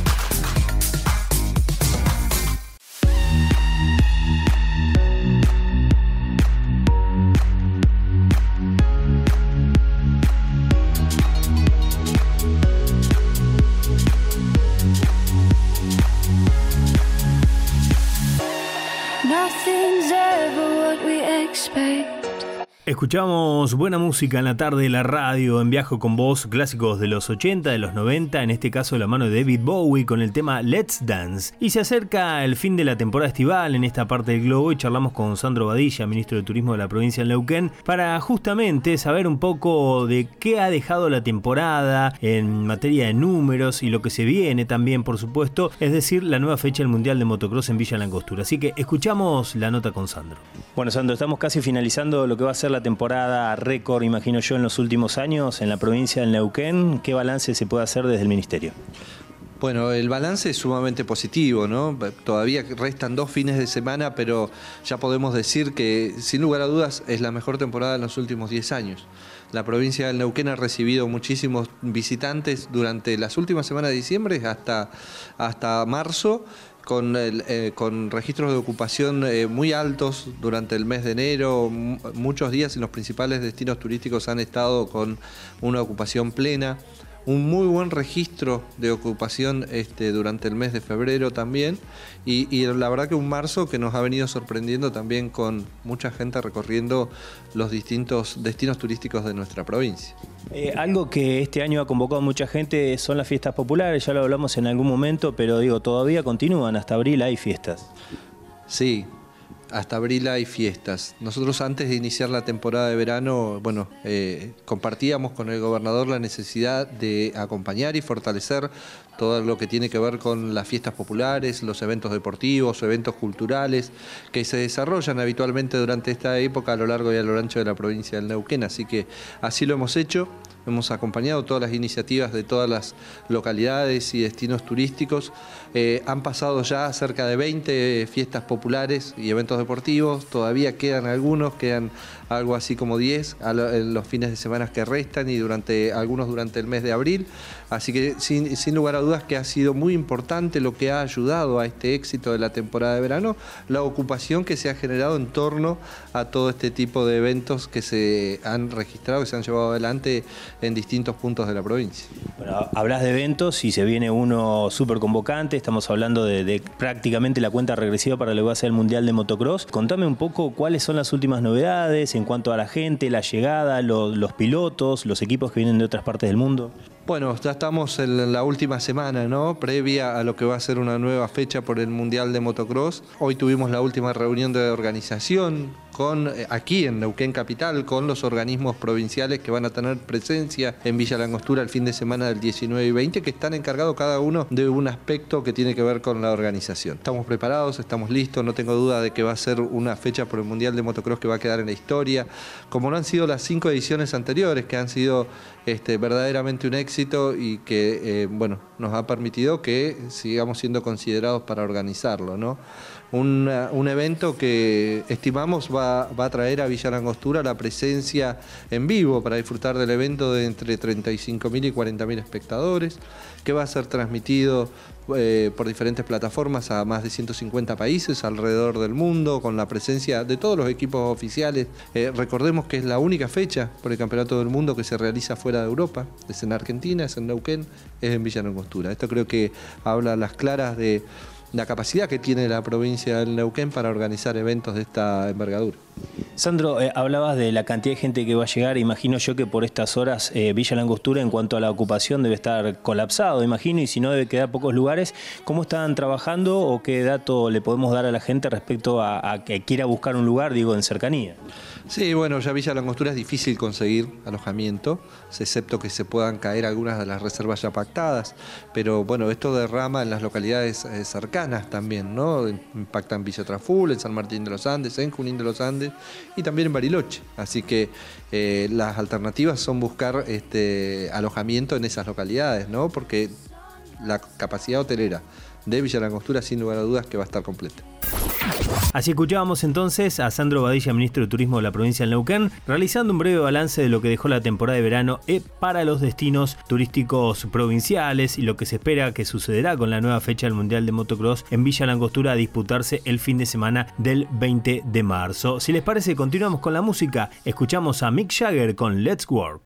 Escuchamos buena música en la tarde de la radio, en Viajo con Vos, clásicos de los 80, de los 90, en este caso la mano de David Bowie con el tema Let's Dance. Y se acerca el fin de la temporada estival en esta parte del globo y charlamos con Sandro Badilla, ministro de Turismo de la provincia de Neuquén, para justamente saber un poco de qué ha dejado la temporada en materia de números y lo que se viene también, por supuesto, es decir, la nueva fecha del Mundial de Motocross en Villa Langostura. Así que escuchamos la nota con Sandro. Bueno, Sandro, estamos casi finalizando lo que va a ser la temporada récord, imagino yo, en los últimos años en la provincia del Neuquén. ¿Qué balance se puede hacer desde el ministerio? Bueno, el balance es sumamente positivo, ¿no? Todavía restan dos fines de semana, pero ya podemos decir que, sin lugar a dudas, es la mejor temporada en los últimos 10 años. La provincia del Neuquén ha recibido muchísimos visitantes durante las últimas semanas de diciembre hasta, hasta marzo con, el, eh, con registros de ocupación eh, muy altos durante el mes de enero. Muchos días en los principales destinos turísticos han estado con una ocupación plena. Un muy buen registro de ocupación este, durante el mes de febrero también. Y, y la verdad que un marzo que nos ha venido sorprendiendo también con mucha gente recorriendo los distintos destinos turísticos de nuestra provincia. Eh, algo que este año ha convocado a mucha gente son las fiestas populares, ya lo hablamos en algún momento, pero digo, todavía continúan, hasta abril hay fiestas. Sí, hasta abril hay fiestas. Nosotros antes de iniciar la temporada de verano, bueno, eh, compartíamos con el gobernador la necesidad de acompañar y fortalecer todo lo que tiene que ver con las fiestas populares, los eventos deportivos, eventos culturales que se desarrollan habitualmente durante esta época a lo largo y a lo ancho de la provincia del Neuquén. Así que así lo hemos hecho. Hemos acompañado todas las iniciativas de todas las localidades y destinos turísticos. Eh, han pasado ya cerca de 20 fiestas populares y eventos deportivos. Todavía quedan algunos, quedan algo así como 10 a lo- en los fines de semana que restan y durante algunos durante el mes de abril. Así que sin, sin lugar a dudas que ha sido muy importante lo que ha ayudado a este éxito de la temporada de verano, la ocupación que se ha generado en torno a todo este tipo de eventos que se han registrado, que se han llevado adelante en distintos puntos de la provincia. Bueno, hablas de eventos y se viene uno súper convocante, estamos hablando de, de prácticamente la cuenta regresiva para lo que va a ser el Mundial de Motocross. Contame un poco cuáles son las últimas novedades en cuanto a la gente, la llegada, lo- los pilotos, los equipos que vienen de otras partes del mundo. Bueno, ya estamos en la última semana, ¿no? Previa a lo que va a ser una nueva fecha por el Mundial de Motocross. Hoy tuvimos la última reunión de organización con eh, aquí en Neuquén Capital con los organismos provinciales que van a tener presencia en Villa Langostura el fin de semana del 19 y 20 que están encargados cada uno de un aspecto que tiene que ver con la organización. Estamos preparados, estamos listos, no tengo duda de que va a ser una fecha por el Mundial de Motocross que va a quedar en la historia, como no han sido las cinco ediciones anteriores que han sido este, verdaderamente un éxito y que eh, bueno, nos ha permitido que sigamos siendo considerados para organizarlo. ¿no? Un, eh, un evento que estimamos va, va a traer a Villa Langostura la presencia en vivo para disfrutar del evento de entre 35.000 y 40.000 espectadores, que va a ser transmitido eh, por diferentes plataformas a más de 150 países alrededor del mundo, con la presencia de todos los equipos oficiales. Eh, recordemos que es la única fecha por el Campeonato del Mundo que se realiza fuera de Europa, es en Argentina, es en Neuquén, es en Villa Langostura. Esto creo que habla a las claras de la capacidad que tiene la provincia del Neuquén para organizar eventos de esta envergadura. Sandro, eh, hablabas de la cantidad de gente que va a llegar. Imagino yo que por estas horas eh, Villa Langostura, en cuanto a la ocupación, debe estar colapsado, imagino, y si no, debe quedar pocos lugares. ¿Cómo están trabajando o qué dato le podemos dar a la gente respecto a, a que quiera buscar un lugar, digo, en cercanía? Sí, bueno, ya Villa Langostura es difícil conseguir alojamiento, excepto que se puedan caer algunas de las reservas ya pactadas, pero bueno, esto derrama en las localidades eh, cercanas también, ¿no? Impacta en Villa Traful, en San Martín de los Andes, en Junín de los Andes y también en Bariloche. Así que eh, las alternativas son buscar este, alojamiento en esas localidades, ¿no? Porque la capacidad hotelera de Villa Langostura, sin lugar a dudas, que va a estar completa. Así escuchábamos entonces a Sandro Badilla, ministro de Turismo de la provincia de Neuquén, realizando un breve balance de lo que dejó la temporada de verano eh, para los destinos turísticos provinciales y lo que se espera que sucederá con la nueva fecha del Mundial de Motocross en Villa Langostura a disputarse el fin de semana del 20 de marzo. Si les parece, continuamos con la música. Escuchamos a Mick Jagger con Let's Work.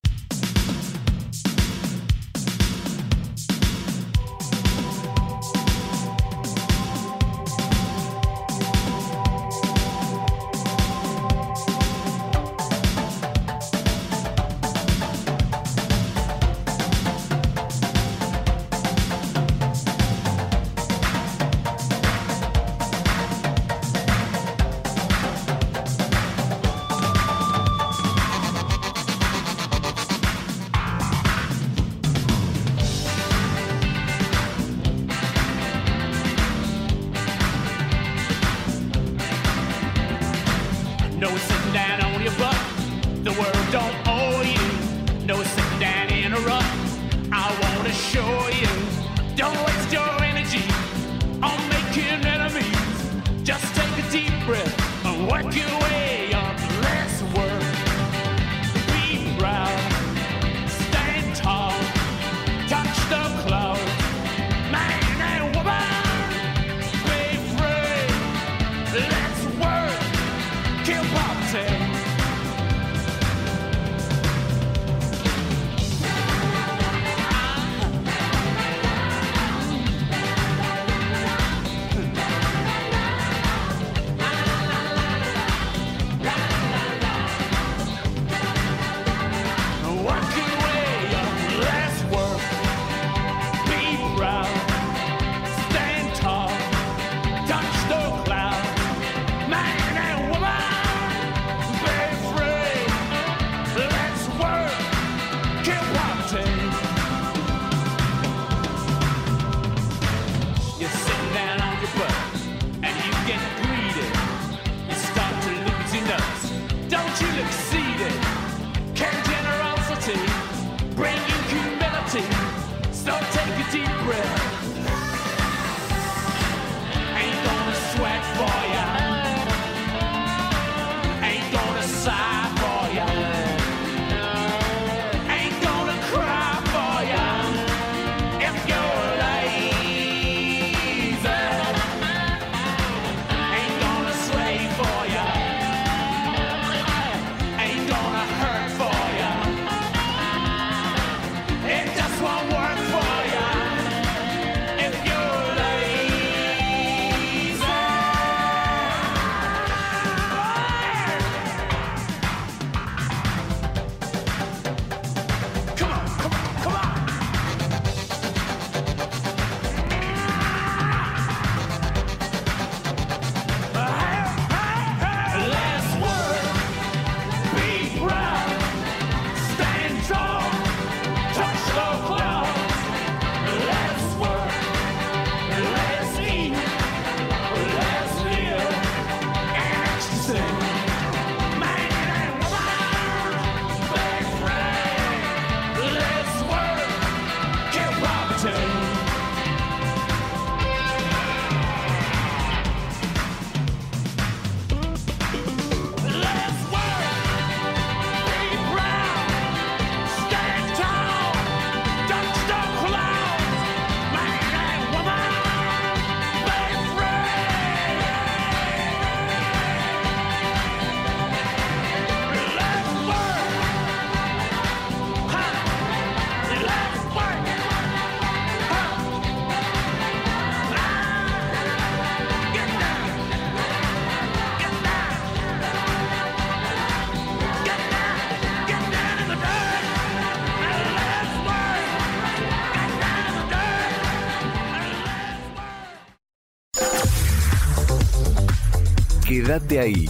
Quédate ahí.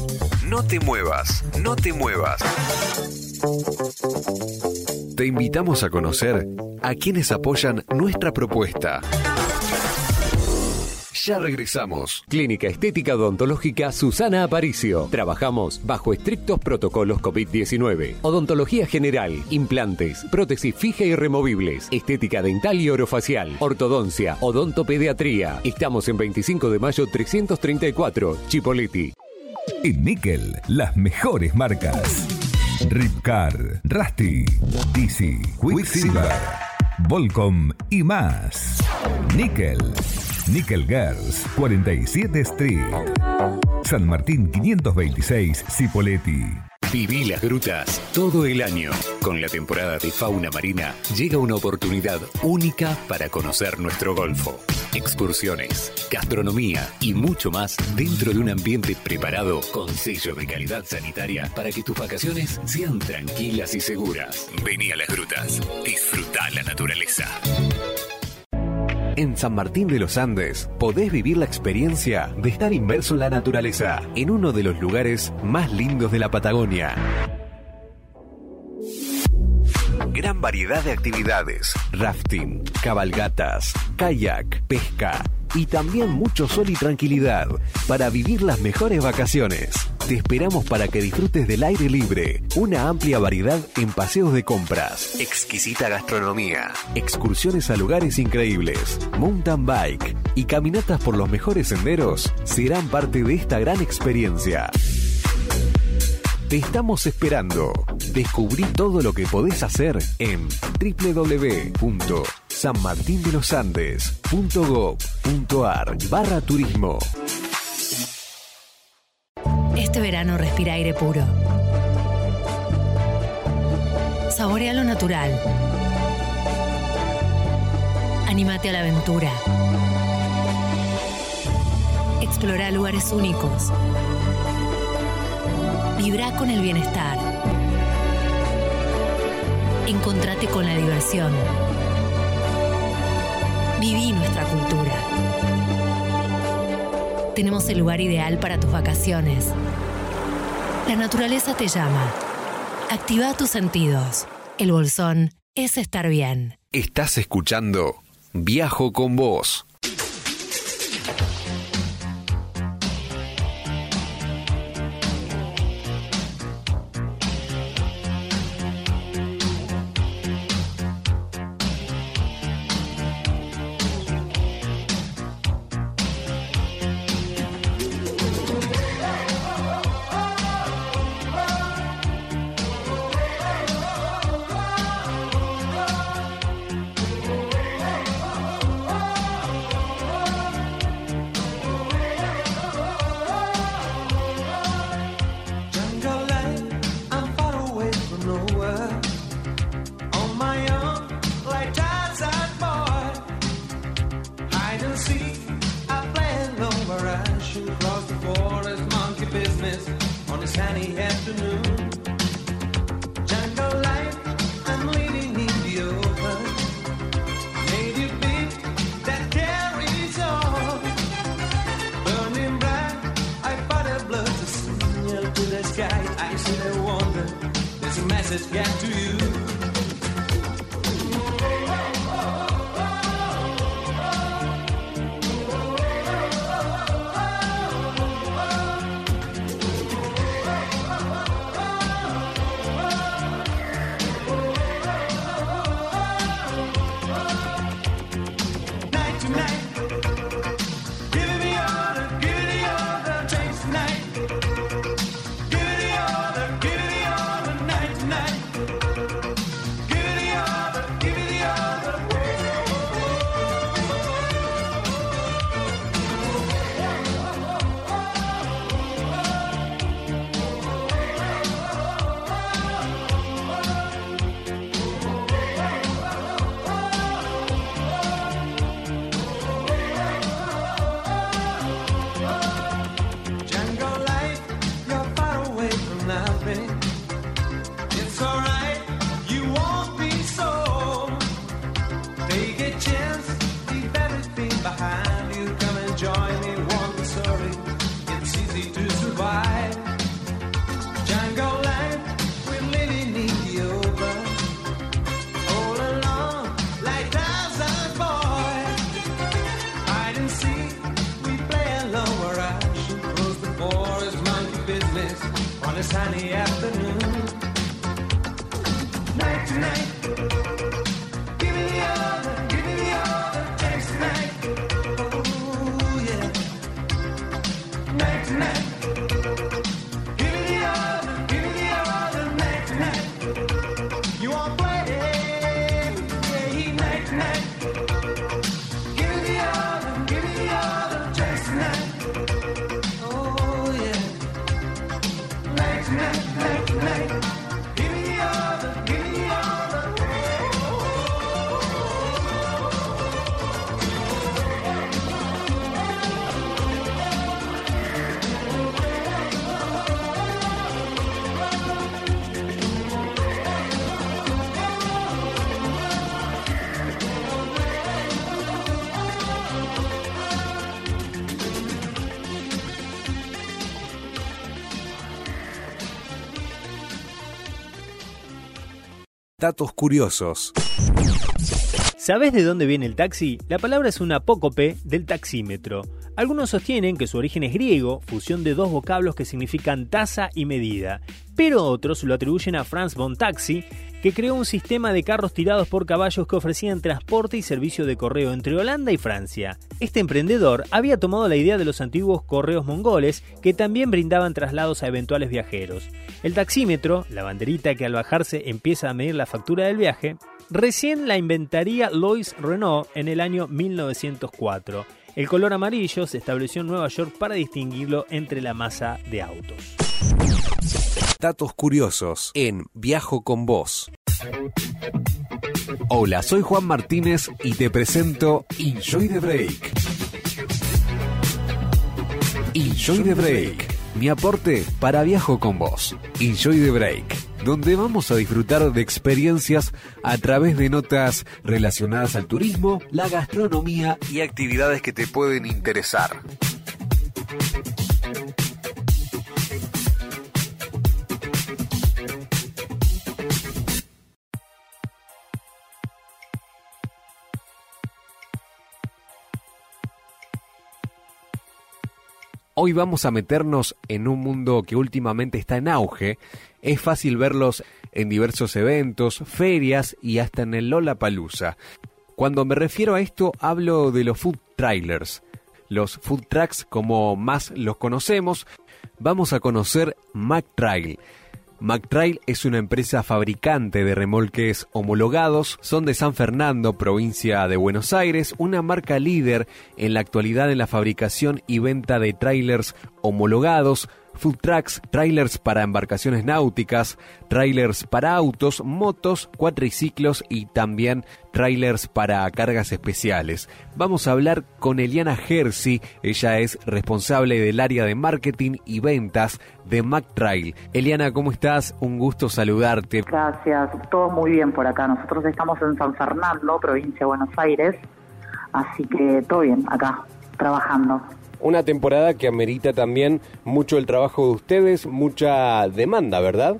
No te muevas, no te muevas. Te invitamos a conocer a quienes apoyan nuestra propuesta. Ya regresamos. Clínica Estética Odontológica Susana Aparicio. Trabajamos bajo estrictos protocolos COVID-19. Odontología general, implantes, prótesis fija y removibles, estética dental y orofacial, ortodoncia, odontopediatría. Estamos en 25 de mayo 334, Chipoleti. En Nickel, las mejores marcas. Ripcar, Rusty, Dizzy, Quicksilver, Volcom y más. Nickel. Nickel Girls, 47 Street. San Martín 526, Cipoletti. Viví las grutas todo el año. Con la temporada de fauna marina llega una oportunidad única para conocer nuestro golfo. Excursiones, gastronomía y mucho más dentro de un ambiente preparado con sello de calidad sanitaria para que tus vacaciones sean tranquilas y seguras. Vení a las grutas, disfruta la naturaleza. En San Martín de los Andes podés vivir la experiencia de estar inmerso en la naturaleza, en uno de los lugares más lindos de la Patagonia. Gran variedad de actividades, rafting, cabalgatas, kayak, pesca y también mucho sol y tranquilidad para vivir las mejores vacaciones. Te esperamos para que disfrutes del aire libre, una amplia variedad en paseos de compras, exquisita gastronomía, excursiones a lugares increíbles, mountain bike y caminatas por los mejores senderos serán parte de esta gran experiencia. Te estamos esperando. Descubrí todo lo que podés hacer en www.sanmartindelosandes.gov.ar barra turismo. Este verano respira aire puro. Saborea lo natural. Anímate a la aventura. Explora lugares únicos. Vibra con el bienestar. Encontrate con la diversión. Viví nuestra cultura. Tenemos el lugar ideal para tus vacaciones. La naturaleza te llama. Activa tus sentidos. El bolsón es estar bien. Estás escuchando Viajo con vos. Curiosos. ¿Sabés de dónde viene el taxi? La palabra es un apócope del taxímetro. Algunos sostienen que su origen es griego, fusión de dos vocablos que significan tasa y medida, pero otros lo atribuyen a Franz von Taxi, que creó un sistema de carros tirados por caballos que ofrecían transporte y servicio de correo entre Holanda y Francia. Este emprendedor había tomado la idea de los antiguos correos mongoles que también brindaban traslados a eventuales viajeros. El taxímetro, la banderita que al bajarse empieza a medir la factura del viaje, recién la inventaría Louis Renault en el año 1904. El color amarillo se estableció en Nueva York para distinguirlo entre la masa de autos. Datos curiosos en Viajo con vos. Hola, soy Juan Martínez y te presento Enjoy the Break. Enjoy the Break, mi aporte para Viajo con vos. Enjoy the Break, donde vamos a disfrutar de experiencias a través de notas relacionadas al turismo, la gastronomía y actividades que te pueden interesar. Hoy vamos a meternos en un mundo que últimamente está en auge. Es fácil verlos en diversos eventos, ferias y hasta en el Lola Palusa. Cuando me refiero a esto, hablo de los food trailers. Los food trucks, como más los conocemos, vamos a conocer McTrail. McTrail es una empresa fabricante de remolques homologados, son de San Fernando, provincia de Buenos Aires, una marca líder en la actualidad en la fabricación y venta de trailers homologados, food trucks, trailers para embarcaciones náuticas, trailers para autos, motos, cuatriciclos y también trailers para cargas especiales. Vamos a hablar con Eliana Jersey, ella es responsable del área de marketing y ventas de McTrail. Eliana, ¿cómo estás? Un gusto saludarte. Gracias, todo muy bien por acá. Nosotros estamos en San Fernando, provincia de Buenos Aires, así que todo bien acá, trabajando. Una temporada que amerita también mucho el trabajo de ustedes, mucha demanda, ¿verdad?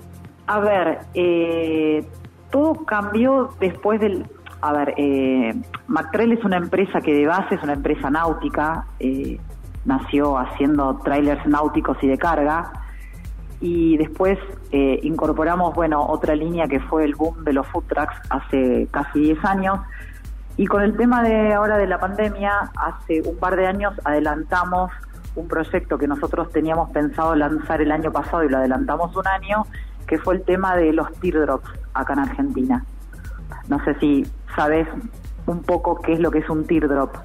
A ver, eh, todo cambió después del... A ver, eh, McTrail es una empresa que de base es una empresa náutica, eh, nació haciendo trailers náuticos y de carga, y después eh, incorporamos, bueno, otra línea que fue el boom de los food trucks hace casi 10 años, y con el tema de ahora de la pandemia, hace un par de años adelantamos un proyecto que nosotros teníamos pensado lanzar el año pasado y lo adelantamos un año, que fue el tema de los teardrops acá en Argentina. No sé si sabes un poco qué es lo que es un teardrop.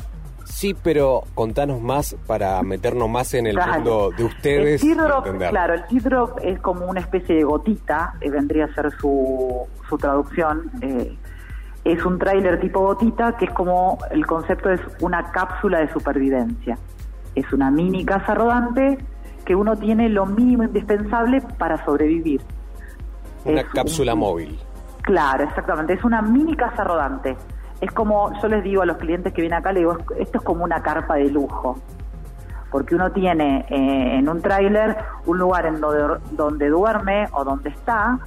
Sí, pero contanos más para meternos más en el Claro. mundo de ustedes. El teardrop, claro, el teardrop es como una especie de gotita, eh, vendría a ser su, su traducción. eh, es un tráiler tipo gotita que es como, el concepto es una cápsula de supervivencia. Es una mini casa rodante que uno tiene lo mínimo indispensable para sobrevivir. Una es cápsula móvil. Claro, exactamente. Es una mini casa rodante. Es como, yo les digo a los clientes que vienen acá, le digo, esto es como una carpa de lujo. Porque uno tiene eh, en un tráiler un lugar en donde, donde duerme o donde está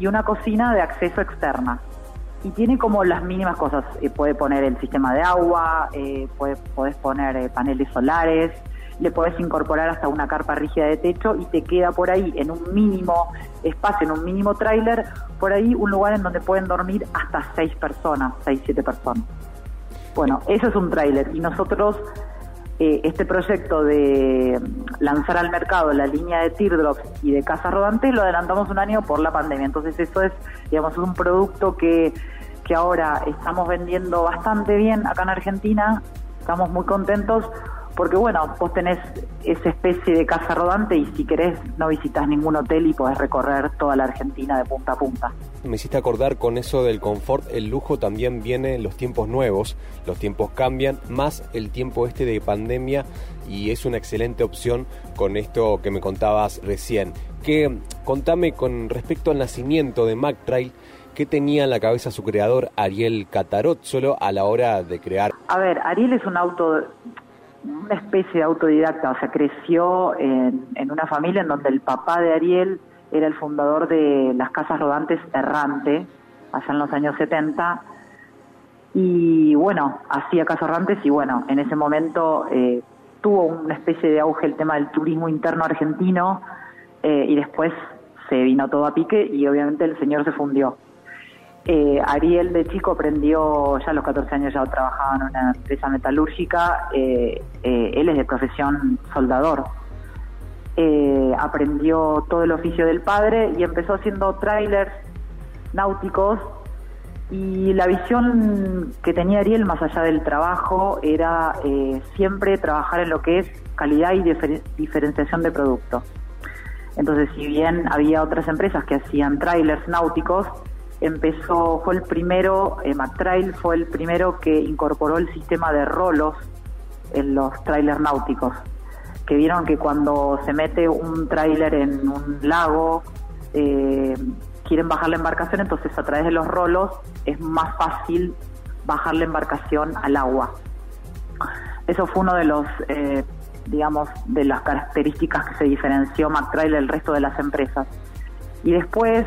y una cocina de acceso externa. Y tiene como las mínimas cosas. Eh, puede poner el sistema de agua, eh, puede, podés poner eh, paneles solares, le podés incorporar hasta una carpa rígida de techo y te queda por ahí en un mínimo espacio, en un mínimo tráiler, por ahí un lugar en donde pueden dormir hasta seis personas, seis, siete personas. Bueno, eso es un tráiler y nosotros eh, este proyecto de lanzar al mercado la línea de teardrops y de casas rodantes lo adelantamos un año por la pandemia. Entonces eso es, digamos, un producto que, que ahora estamos vendiendo bastante bien acá en Argentina. Estamos muy contentos porque, bueno, vos tenés esa especie de casa rodante y si querés no visitas ningún hotel y podés recorrer toda la Argentina de punta a punta. Me hiciste acordar con eso del confort, el lujo también viene en los tiempos nuevos, los tiempos cambian, más el tiempo este de pandemia y es una excelente opción con esto que me contabas recién. Que contame con respecto al nacimiento de MacTrail, ¿qué tenía en la cabeza su creador Ariel Catarot solo a la hora de crear? A ver, Ariel es un auto, una especie de autodidacta, o sea, creció en, una familia en donde el papá de Ariel era el fundador de las casas rodantes Errante, allá en los años 70, y bueno, hacía casas rodantes y bueno, en ese momento eh, tuvo una especie de auge el tema del turismo interno argentino eh, y después se vino todo a pique y obviamente el señor se fundió. Eh, Ariel de chico aprendió, ya a los 14 años ya trabajaba en una empresa metalúrgica, eh, eh, él es de profesión soldador. Eh, aprendió todo el oficio del padre y empezó haciendo trailers náuticos y la visión que tenía Ariel más allá del trabajo era siempre trabajar en lo que es calidad y difer- diferenciación de producto. Entonces, si bien había otras empresas que hacían trailers náuticos, empezó, fue el primero, eh, McTrail fue el primero que incorporó el sistema de rolos en los trailers náuticos. Que vieron que cuando se mete un trailer en un lago, eh, quieren bajar la embarcación, entonces a través de los rolos es más fácil bajar la embarcación al agua. Eso fue uno de los, eh, digamos, de las características que se diferenció McTrail del resto de las empresas. Y después,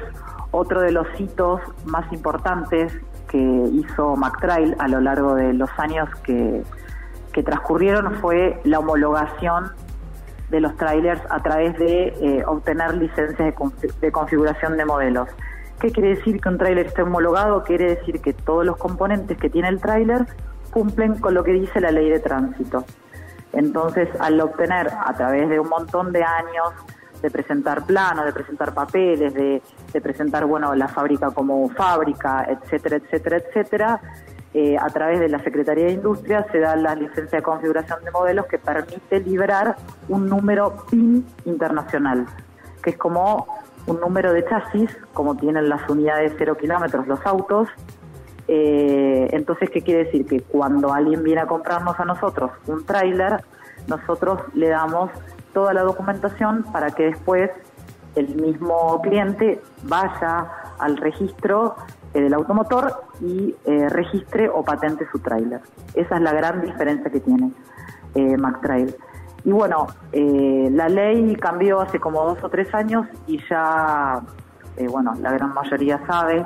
otro de los hitos más importantes que hizo McTrail a lo largo de los años que, que transcurrieron fue la homologación de los trailers a través de eh, obtener licencias de, de configuración de modelos. ¿Qué quiere decir que un trailer esté homologado? Quiere decir que todos los componentes que tiene el trailer cumplen con lo que dice la ley de tránsito. Entonces, al obtener a través de un montón de años de presentar planos, de presentar papeles, de, presentar, bueno, la fábrica como fábrica, etcétera, etcétera, etcétera, eh, a través de la Secretaría de Industria se da la licencia de configuración de modelos que permite liberar un número PIN internacional, que es como un número de chasis, como tienen las unidades cero kilómetros los autos. Eh, entonces, ¿qué quiere decir? Que cuando alguien viene a comprarnos a nosotros un tráiler, nosotros le damos toda la documentación para que después el mismo cliente vaya al registro eh, del automotor y eh, registre o patente su tráiler. Esa es la gran diferencia que tiene eh, McTrail. Y bueno, eh, la ley cambió hace como dos o tres años y ya, bueno, la gran mayoría sabe,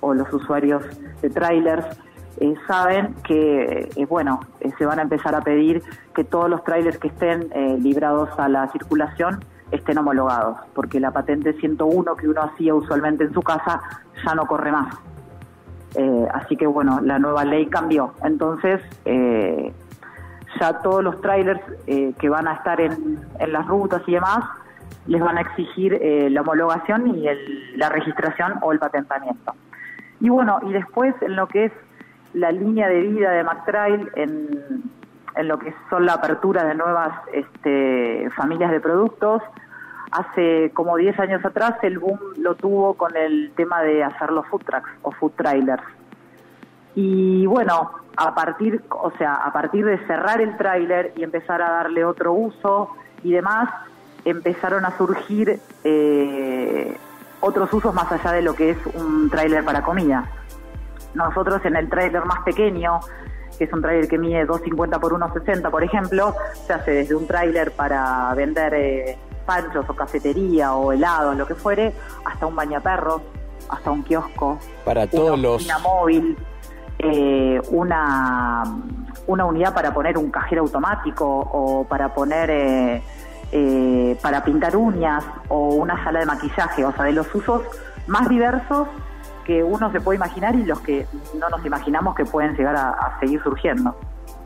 o los usuarios de trailers eh, saben que, eh, bueno, eh, se van a empezar a pedir que todos los trailers que estén eh, librados a la circulación estén homologados, porque la patente 101 que uno hacía usualmente en su casa ya no corre más. Eh, así que bueno, la nueva ley cambió. Entonces, ya todos los trailers que van a estar en, en las rutas y demás, les van a exigir la homologación y el- la registración o el patentamiento. Y bueno, y después en lo que es la línea de vida de McTrail, en, en lo que son la apertura de nuevas este, familias de productos, hace como 10 años atrás el boom lo tuvo con el tema de hacer los food trucks o food trailers. Y bueno, a partir, o sea, a partir de cerrar el tráiler y empezar a darle otro uso y demás, empezaron a surgir eh, otros usos más allá de lo que es un tráiler para comida. Nosotros en el tráiler más pequeño, que es un tráiler que mide 250 por 160, por ejemplo, se hace desde un tráiler para vender eh, panchos o cafetería o helados, lo que fuere, hasta un bañaperros, hasta un kiosco, Para todos una los... móvil, eh, una una unidad para poner un cajero automático o para poner eh, eh, para pintar uñas o una sala de maquillaje, o sea, de los usos más diversos que uno se puede imaginar y los que no nos imaginamos que pueden llegar a, a seguir surgiendo.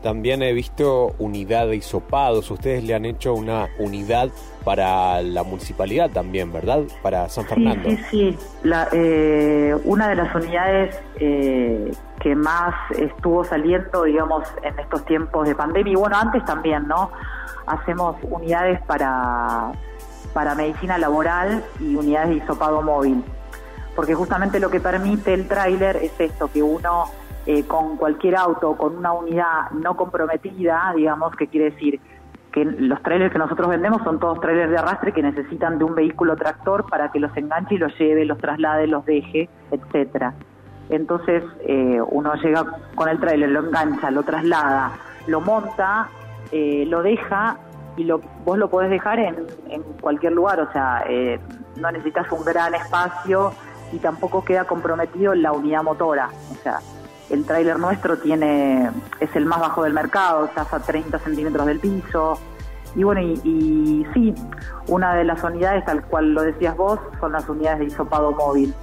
También he visto unidad de hisopados. Ustedes le han hecho una unidad para la municipalidad también, ¿verdad? Para San Fernando. Sí, sí, sí. La, eh, una de las unidades eh, que más estuvo saliendo, digamos, en estos tiempos de pandemia, y bueno, antes también, ¿no? Hacemos unidades para, para medicina laboral y unidades de hisopado móvil. Porque justamente lo que permite el tráiler es esto, que uno eh, con cualquier auto, con una unidad no comprometida, digamos, que quiere decir que los trailers que nosotros vendemos son todos trailers de arrastre que necesitan de un vehículo tractor para que los enganche y los lleve, los traslade, los deje, etcétera. Entonces eh, uno llega con el trailer, lo engancha, lo traslada, lo monta, eh, lo deja y lo, vos lo podés dejar en, en cualquier lugar, o sea, eh, no necesitas un gran espacio y tampoco queda comprometido la unidad motora, o sea, el tráiler nuestro tiene es el más bajo del mercado, está a 30 centímetros del piso. Y bueno, y, sí, una de las unidades, tal cual lo decías vos, son las unidades de hisopado móvil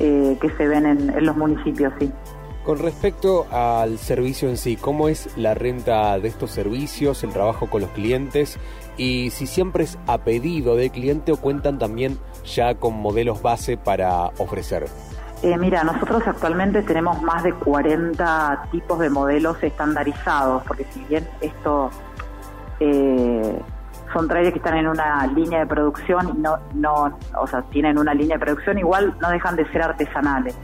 eh, que se ven en, en los municipios, sí. Con respecto al servicio en sí, ¿cómo es la renta de estos servicios, el trabajo con los clientes? Y si siempre es a pedido del cliente o cuentan también ya con modelos base para ofrecer. Eh, mira, nosotros actualmente tenemos más de 40 tipos de modelos estandarizados, porque si bien esto eh, son trailers que están en una línea de producción no, no, o sea, tienen una línea de producción, igual no dejan de ser artesanales.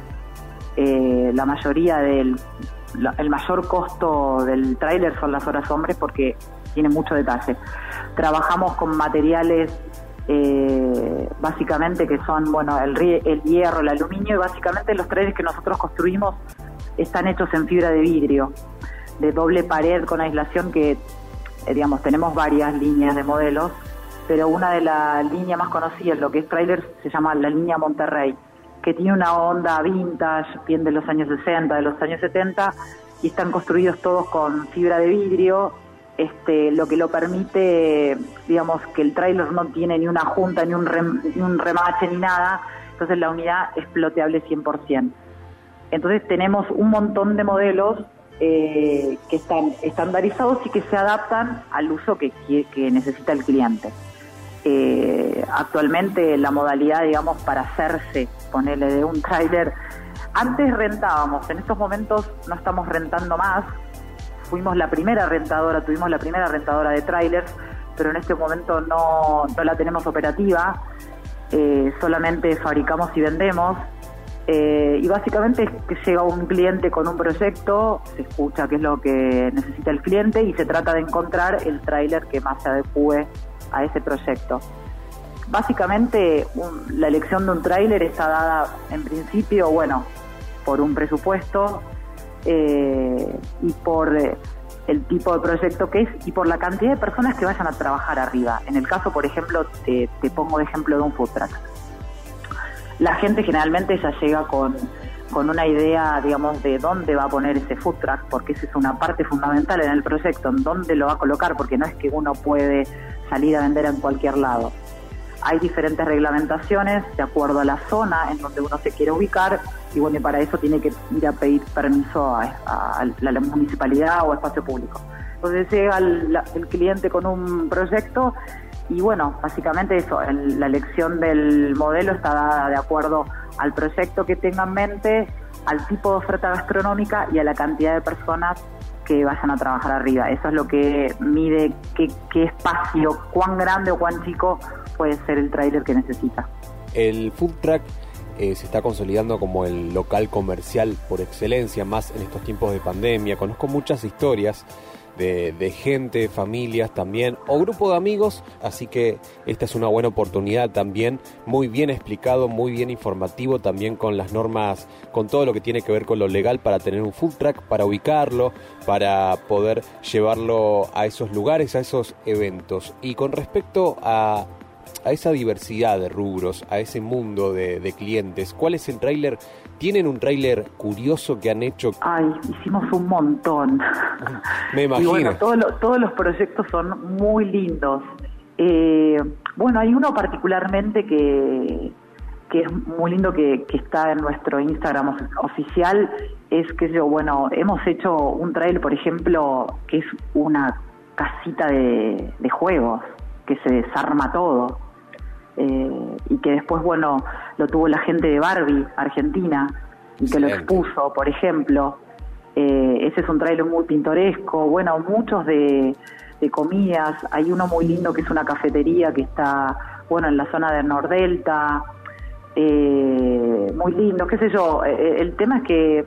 Eh, la mayoría del, el mayor costo del tráiler son las horas hombres porque tiene mucho detalle. Trabajamos con materiales eh, básicamente que son bueno el, el hierro, el aluminio y básicamente los trailers que nosotros construimos están hechos en fibra de vidrio, de doble pared con aislación que eh, digamos tenemos varias líneas de modelos, pero una de las líneas más conocidas, lo que es trailer, se llama la línea Monterrey, que tiene una onda vintage, bien de los años 60, de los años 70, y están construidos todos con fibra de vidrio, este, lo que lo permite, digamos, que el tráiler no tiene ni una junta, ni un, rem- ni un remache, ni nada, entonces la unidad es ploteable 100%. Entonces tenemos un montón de modelos eh, que están estandarizados y que se adaptan al uso que, que necesita el cliente. Eh, actualmente la modalidad, digamos, para hacerse, ponerle de un tráiler, antes rentábamos, en estos momentos no estamos rentando más, fuimos la primera rentadora, tuvimos la primera rentadora de trailers, pero en este momento no, no la tenemos operativa, eh, solamente fabricamos y vendemos. Eh, y básicamente llega un cliente con un proyecto, se escucha qué es lo que necesita el cliente y se trata de encontrar el tráiler que más se adecue a ese proyecto. Básicamente la elección de un tráiler está dada en principio, bueno, por un presupuesto eh, y por eh, el tipo de proyecto que es y por la cantidad de personas que vayan a trabajar arriba. En el caso, por ejemplo, te, pongo de ejemplo de un food truck. La gente generalmente ya llega con, con una idea, digamos, de dónde va a poner ese food truck, porque esa es una parte fundamental en el proyecto, en dónde lo va a colocar, porque no es que uno puede salir a vender en cualquier lado. Hay diferentes reglamentaciones de acuerdo a la zona en donde uno se quiere ubicar y bueno, y para eso tiene que ir a pedir permiso a, a- a la municipalidad o a espacio público. Entonces llega el, la- el cliente con un proyecto y bueno, básicamente eso, el- la elección del modelo está dada de acuerdo al proyecto que tenga en mente, al tipo de oferta gastronómica y a la cantidad de personas que vayan a trabajar arriba. Eso es lo que mide qué, qué espacio, cuán grande o cuán chico puede ser el tráiler que necesita. El food truck eh, se está consolidando como el local comercial por excelencia, más en estos tiempos de pandemia. Conozco muchas historias de, de gente, familias también, o grupo de amigos, así que esta es una buena oportunidad también, muy bien explicado, muy bien informativo también con las normas, con todo lo que tiene que ver con lo legal para tener un food truck, para ubicarlo, para poder llevarlo a esos lugares, a esos eventos. Y con respecto a a esa diversidad de rubros, a ese mundo de, de clientes, ¿cuál es el tráiler ¿Tienen un tráiler curioso que han hecho? Ay, hicimos un montón. Me Y imagino. bueno, todos los- todos los proyectos son muy lindos. Eh, bueno, hay uno particularmente que, que es muy lindo que, que está en nuestro Instagram of- oficial. Es que yo, bueno, hemos hecho un trail, por ejemplo, que es una casita de, de juegos, que se desarma todo. Eh, y que después, bueno, lo tuvo la gente de Barbie, Argentina, y que lo expuso, por ejemplo. Eh, ese es un trailer muy pintoresco. Bueno, muchos de, de comidas. Hay uno muy lindo que es una cafetería que está, bueno, en la zona de Nordelta. Eh, muy lindo, qué sé yo. Eh, el tema es que,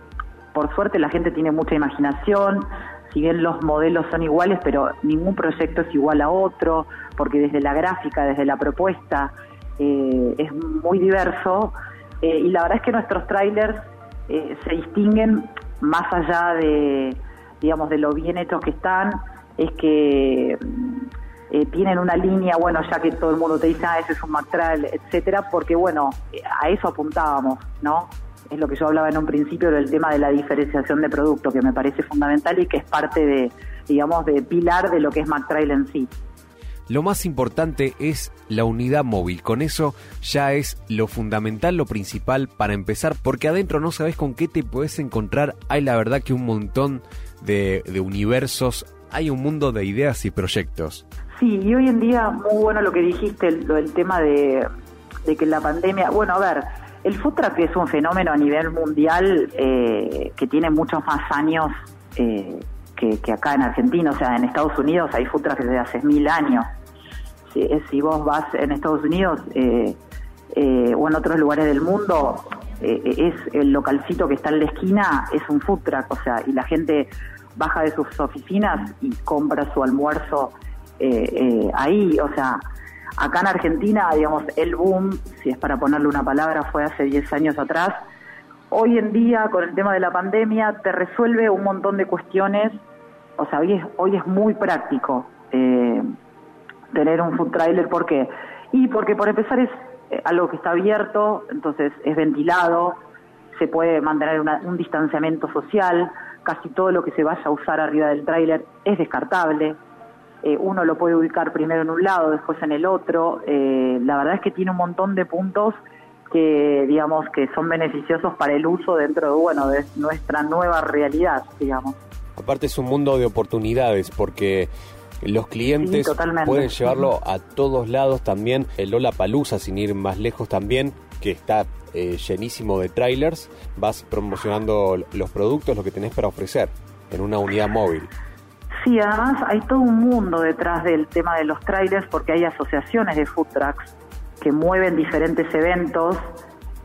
por suerte, la gente tiene mucha imaginación. Si bien los modelos son iguales, pero ningún proyecto es igual a otro, porque desde la gráfica, desde la propuesta, eh, es muy diverso. Eh, y la verdad es que nuestros trailers eh, se distinguen más allá de, digamos, de lo bien hechos que están, es que mm, eh, tienen una línea, bueno, ya que todo el mundo te dice, ah, ese es un Mactral, etcétera, porque bueno, a eso apuntábamos, ¿no? Es lo que yo hablaba en un principio del tema de la diferenciación de producto, que me parece fundamental y que es parte de, digamos, de pilar de lo que es Mactrail en sí. Lo más importante es la unidad móvil. Con eso ya es lo fundamental, lo principal para empezar, porque adentro no sabes con qué te puedes encontrar. Hay la verdad que un montón de, de universos, hay un mundo de ideas y proyectos. Sí, y hoy en día, muy bueno lo que dijiste, el, lo del tema de, de que la pandemia. Bueno, a ver, el food truck es un fenómeno a nivel mundial eh, que tiene muchos más años eh, que, acá en Argentina. O sea, en Estados Unidos hay food trucks desde hace mil años. Si, eh, si vos vas en Estados Unidos eh, eh, o en otros lugares del mundo, es el localcito que está en la esquina, es un food truck. O sea, y la gente baja de sus oficinas y compra su almuerzo ahí, o sea, acá en Argentina, digamos, el boom, si es para ponerle una palabra, fue hace 10 años atrás. Hoy en día, con el tema de la pandemia, te resuelve un montón de cuestiones. O sea, hoy es, hoy es muy práctico eh, tener un food trailer. ¿Por qué? Y porque, por empezar, es eh, algo que está abierto, entonces es ventilado, se puede mantener una- un distanciamiento social, casi todo lo que se vaya a usar arriba del tráiler es descartable. Eh, uno lo puede ubicar primero en un lado, después en el otro. Eh, la verdad es que tiene un montón de puntos que, digamos, que son beneficiosos para el uso dentro de, bueno, de nuestra nueva realidad, digamos. Aparte es un mundo de oportunidades porque los clientes Sí, pueden llevarlo a todos lados también. El Lola Palusa, sin ir más lejos también, que está eh, llenísimo de trailers, vas promocionando los productos, lo que tenés para ofrecer en una unidad móvil. Sí, además hay todo un mundo detrás del tema de los trailers porque hay asociaciones de food trucks que mueven diferentes eventos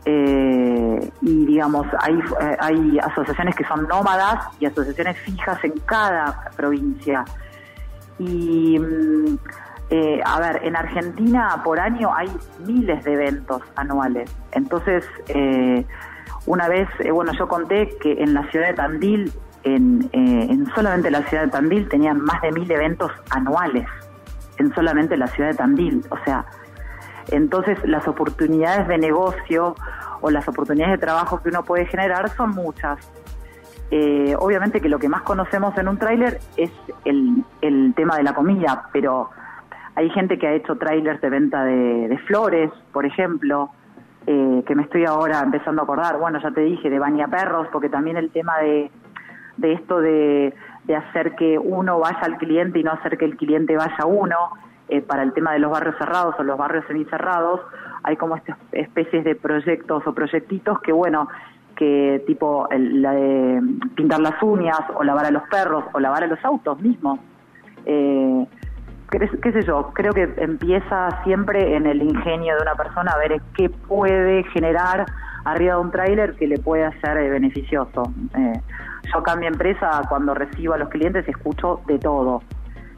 eh, y digamos hay eh, hay asociaciones que son nómadas y asociaciones fijas en cada provincia. Y mm, eh, a ver en Argentina por año hay miles de eventos anuales. Entonces eh, una vez eh, bueno yo conté que en la ciudad de Tandil en, eh, en solamente la ciudad de Tandil tenían más de mil eventos anuales en solamente la ciudad de Tandil o sea entonces las oportunidades de negocio o las oportunidades de trabajo que uno puede generar son muchas. Eh, obviamente que lo que más conocemos en un tráiler es el, el tema de la comida, pero hay gente que ha hecho trailers de venta de, flores, por ejemplo, eh, que me estoy ahora empezando a acordar. Bueno, ya te dije, de baña perros, porque también el tema de, de esto de, hacer que uno vaya al cliente y no hacer que el cliente vaya a uno, eh, para el tema de los barrios cerrados o los barrios semicerrados, hay como estas especies de proyectos o proyectitos que, bueno, que tipo el- la de pintar las uñas o lavar a los perros o lavar a los autos mismos. Eh, qué sé yo, creo que empieza siempre en el ingenio de una persona a ver qué puede generar arriba de un tráiler que le pueda ser eh, beneficioso. Eh, yo acá en mi empresa, cuando recibo a los clientes, escucho de todo.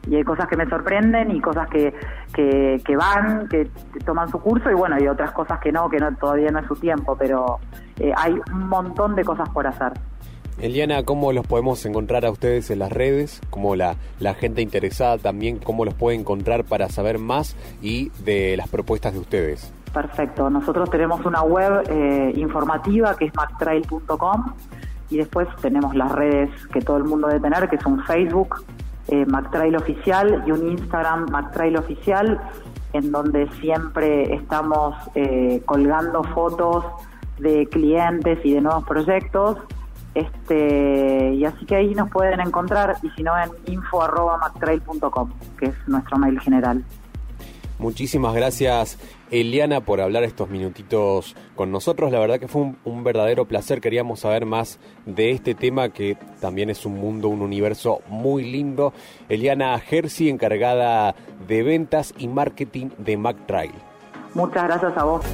Y hay cosas que me sorprenden y cosas que, que, que van, que toman su curso y bueno, hay otras cosas que no, que no todavía no es su tiempo, pero eh, hay un montón de cosas por hacer. Eliana, ¿cómo los podemos encontrar a ustedes en las redes? ¿Cómo la, la gente interesada también, cómo los puede encontrar para saber más y de las propuestas de ustedes? Perfecto. Nosotros tenemos una web eh, informativa que es mactrail.com y después tenemos las redes que todo el mundo debe tener, que son Facebook, eh, MacTrail Oficial y un Instagram MacTrail Oficial, en donde siempre estamos eh, colgando fotos de clientes y de nuevos proyectos. Este, y así que ahí nos pueden encontrar, y si no en info.mactrail.com, que es nuestro mail general. Muchísimas gracias Eliana por hablar estos minutitos con nosotros. La verdad que fue un, verdadero placer. Queríamos saber más de este tema que también es un mundo, un universo muy lindo. Eliana Jersey, encargada de ventas y marketing de MacTrail. Muchas gracias a vos.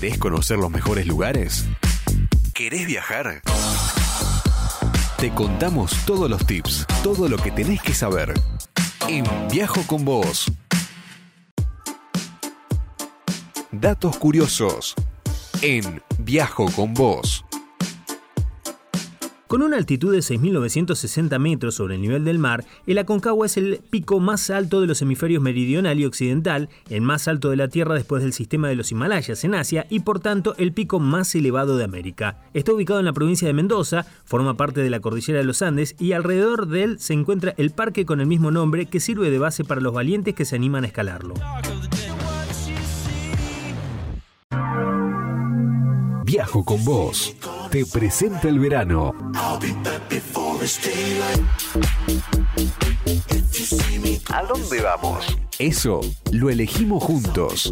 ¿Querés conocer los mejores lugares? ¿Querés viajar? Te contamos todos los tips, todo lo que tenés que saber. En Viajo con vos. Datos curiosos. En Viajo con vos. Con una altitud de 6.960 metros sobre el nivel del mar, el Aconcagua es el pico más alto de los hemisferios meridional y occidental, el más alto de la Tierra después del sistema de los Himalayas en Asia y por tanto el pico más elevado de América. Está ubicado en la provincia de Mendoza, forma parte de la cordillera de los Andes y alrededor de él se encuentra el parque con el mismo nombre que sirve de base para los valientes que se animan a escalarlo. Viajo con vos. Te presenta el verano. ¿A dónde vamos? Eso lo elegimos juntos.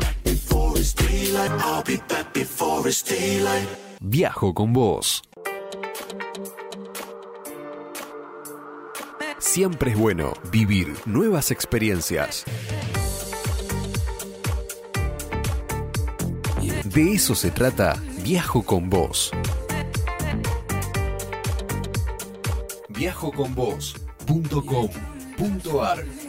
Viajo con vos. Siempre es bueno vivir nuevas experiencias. De eso se trata Viajo con vos. Viajoconvos.com.ar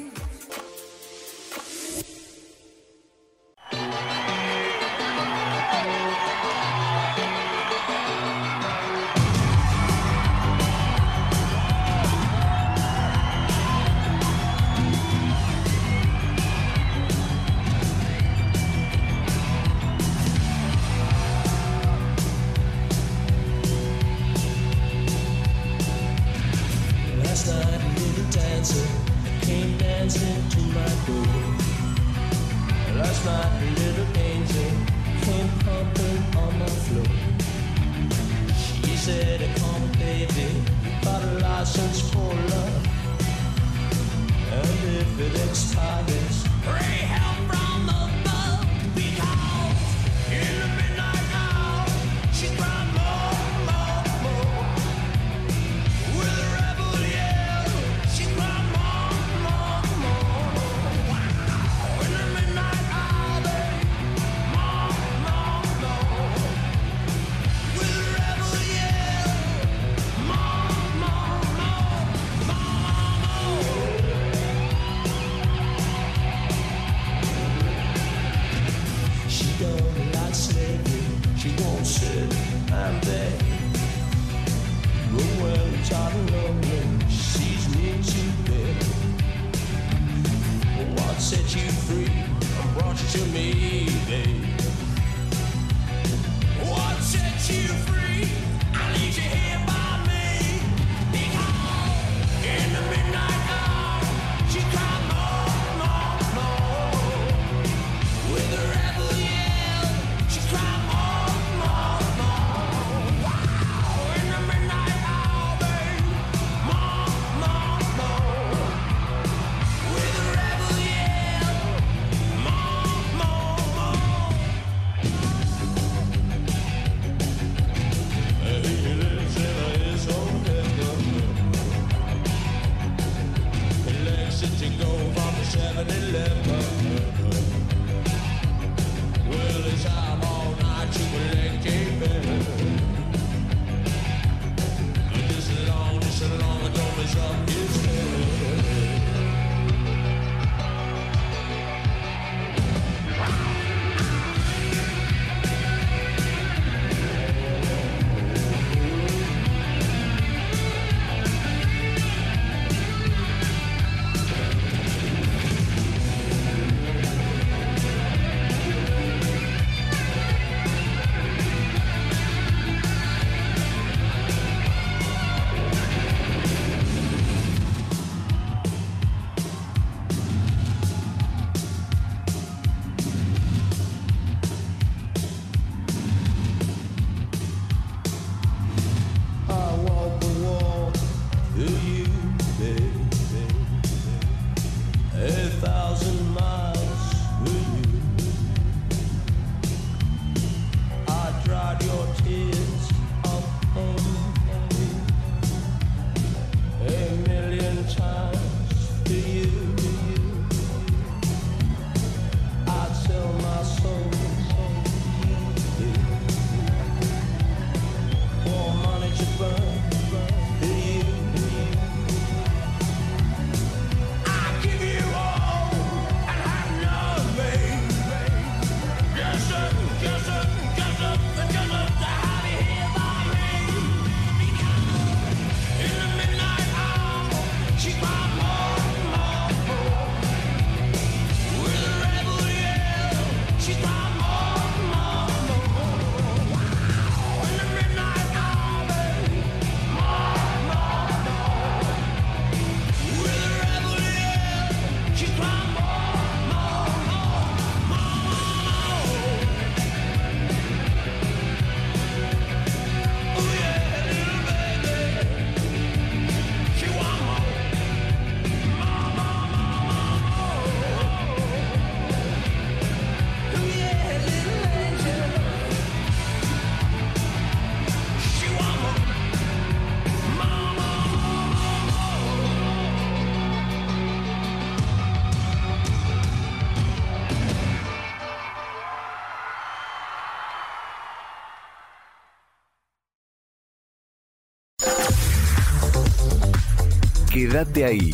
Quédate ahí.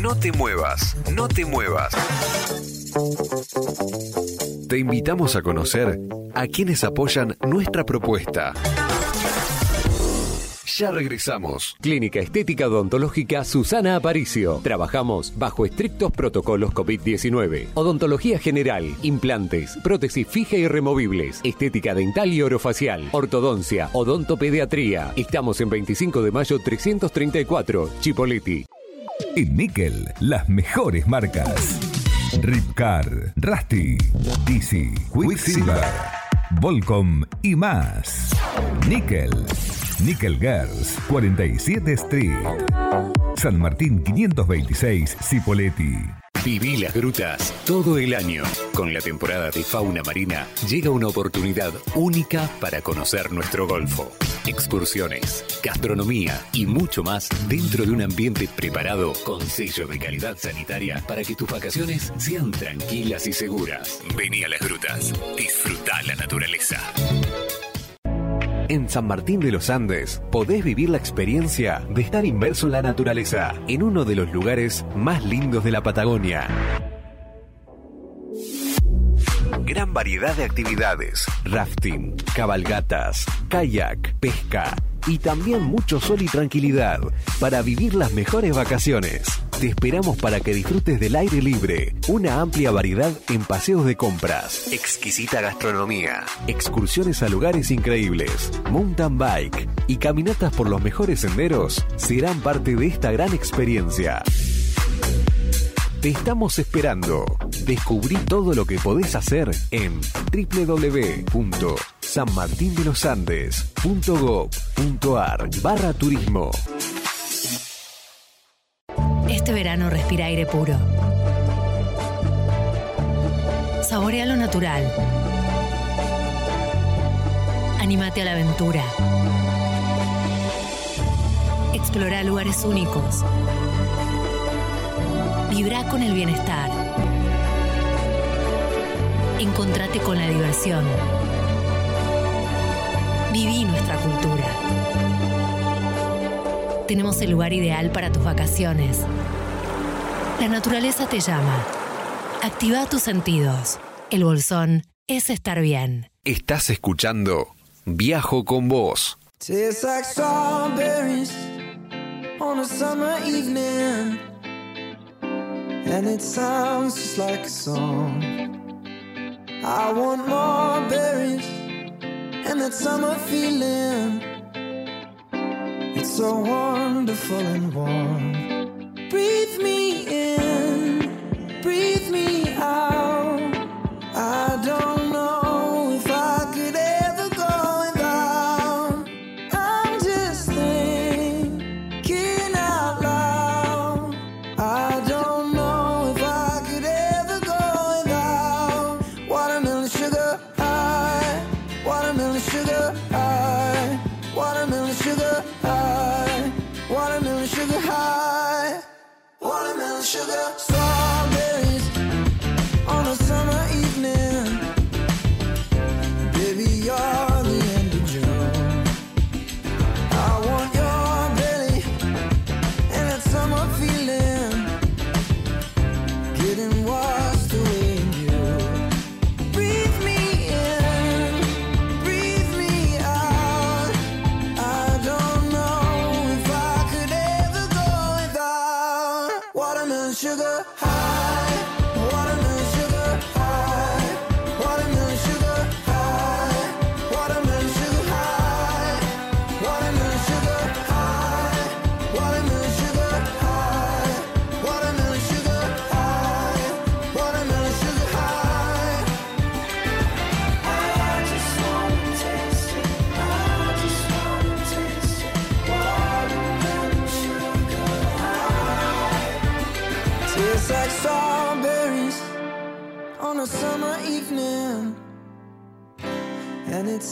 No te muevas, no te muevas. Te invitamos a conocer a quienes apoyan nuestra propuesta. Ya regresamos. Clínica Estética Odontológica Susana Aparicio. Trabajamos bajo estrictos protocolos COVID-19. Odontología general, implantes, prótesis fija y removibles, estética dental y orofacial, ortodoncia, odontopediatría. Estamos en 25 de mayo 334, Chipoleti. En Nickel, las mejores marcas. Ripcar, Rusty, DC, Quicksilver, Volcom y más. Nickel. Nickel Girls, 47 Street. San Martín 526, Cipoletti. Viví las grutas todo el año. Con la temporada de fauna marina llega una oportunidad única para conocer nuestro golfo. Excursiones, gastronomía y mucho más dentro de un ambiente preparado con sello de calidad sanitaria para que tus vacaciones sean tranquilas y seguras. Vení a las grutas, disfruta la naturaleza. En San Martín de los Andes podés vivir la experiencia de estar inmerso en la naturaleza, en uno de los lugares más lindos de la Patagonia. Gran variedad de actividades, rafting, cabalgatas, kayak, pesca y también mucho sol y tranquilidad para vivir las mejores vacaciones. Te esperamos para que disfrutes del aire libre, una amplia variedad en paseos de compras, exquisita gastronomía, excursiones a lugares increíbles, mountain bike y caminatas por los mejores senderos serán parte de esta gran experiencia. Te estamos esperando. Descubrí todo lo que podés hacer en www.sanmartindelosandes.gov.ar barra turismo. Este verano respira aire puro. Saborea lo natural. Anímate a la aventura. Explora lugares únicos. Vibra con el bienestar. Encontrate con la diversión. Viví nuestra cultura. Tenemos el lugar ideal para tus vacaciones. La naturaleza te llama. Activa tus sentidos. El bolsón es estar bien. Estás escuchando Viajo con vos. Tastes like strawberries on a summer evening, and it sounds just like a song. I want more berries and that summer feeling. It's so wonderful and warm. Breathe me in,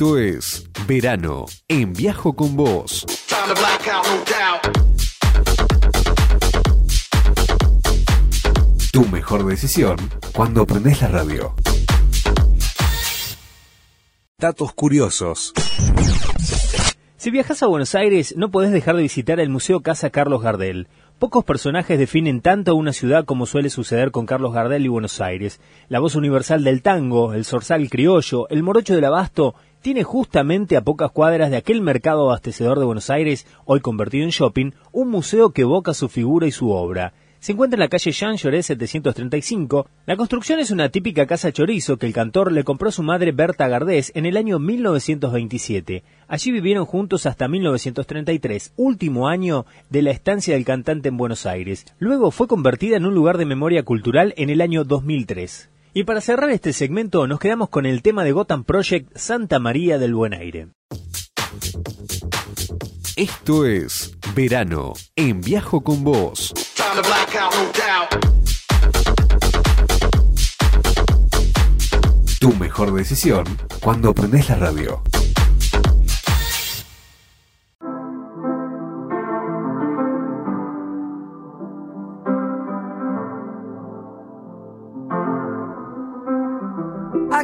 Esto es Verano en Viajo con Vos. Tu mejor decisión cuando aprendes la radio. Datos curiosos. Si viajas a Buenos Aires, no podés dejar de visitar el Museo Casa Carlos Gardel. Pocos personajes definen tanto a una ciudad como suele suceder con Carlos Gardel y Buenos Aires. La voz universal del tango, el zorzal criollo, el morocho del abasto, tiene justamente a pocas cuadras de aquel mercado abastecedor de Buenos Aires, hoy convertido en shopping, un museo que evoca su figura y su obra. Se encuentra en la calle Jean Lloré 735. La construcción es una típica casa chorizo que el cantor le compró a su madre Berta Gardés en el año 1927. Allí vivieron juntos hasta 1933, último año de la estancia del cantante en Buenos Aires. Luego fue convertida en un lugar de memoria cultural en el año 2003. Y para cerrar este segmento nos quedamos con el tema de Gotham Project Santa María del Buen Aire. Esto es Verano en Viajo con Vos. Tu mejor decisión cuando aprendes la radio.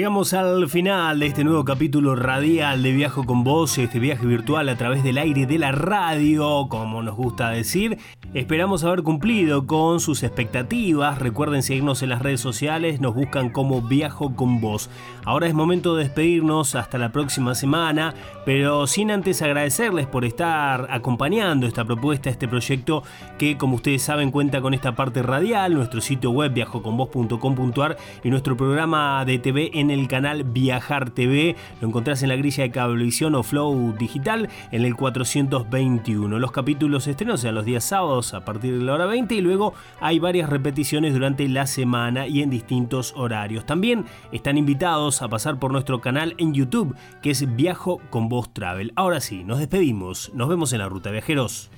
Llegamos al final de este nuevo capítulo radial de Viajo con Vos, este viaje virtual a través del aire de la radio, como nos gusta decir. Esperamos haber cumplido con sus expectativas. Recuerden seguirnos en las redes sociales, nos buscan como Viajo con Vos. Ahora es momento de despedirnos hasta la próxima semana, pero sin antes agradecerles por estar acompañando esta propuesta, este proyecto que como ustedes saben cuenta con esta parte radial, nuestro sitio web viajoconvos.com.ar y nuestro programa de TV en el canal Viajar TV. Lo encontrás en la grilla de Cablevisión o Flow Digital en el 421. Los capítulos estrenos sean los días sábados a partir de la hora 20 y luego hay varias repeticiones durante la semana y en distintos horarios. También están invitados a pasar por nuestro canal en YouTube que es Viajo con Voz Travel. Ahora sí, nos despedimos. Nos vemos en la ruta viajeros.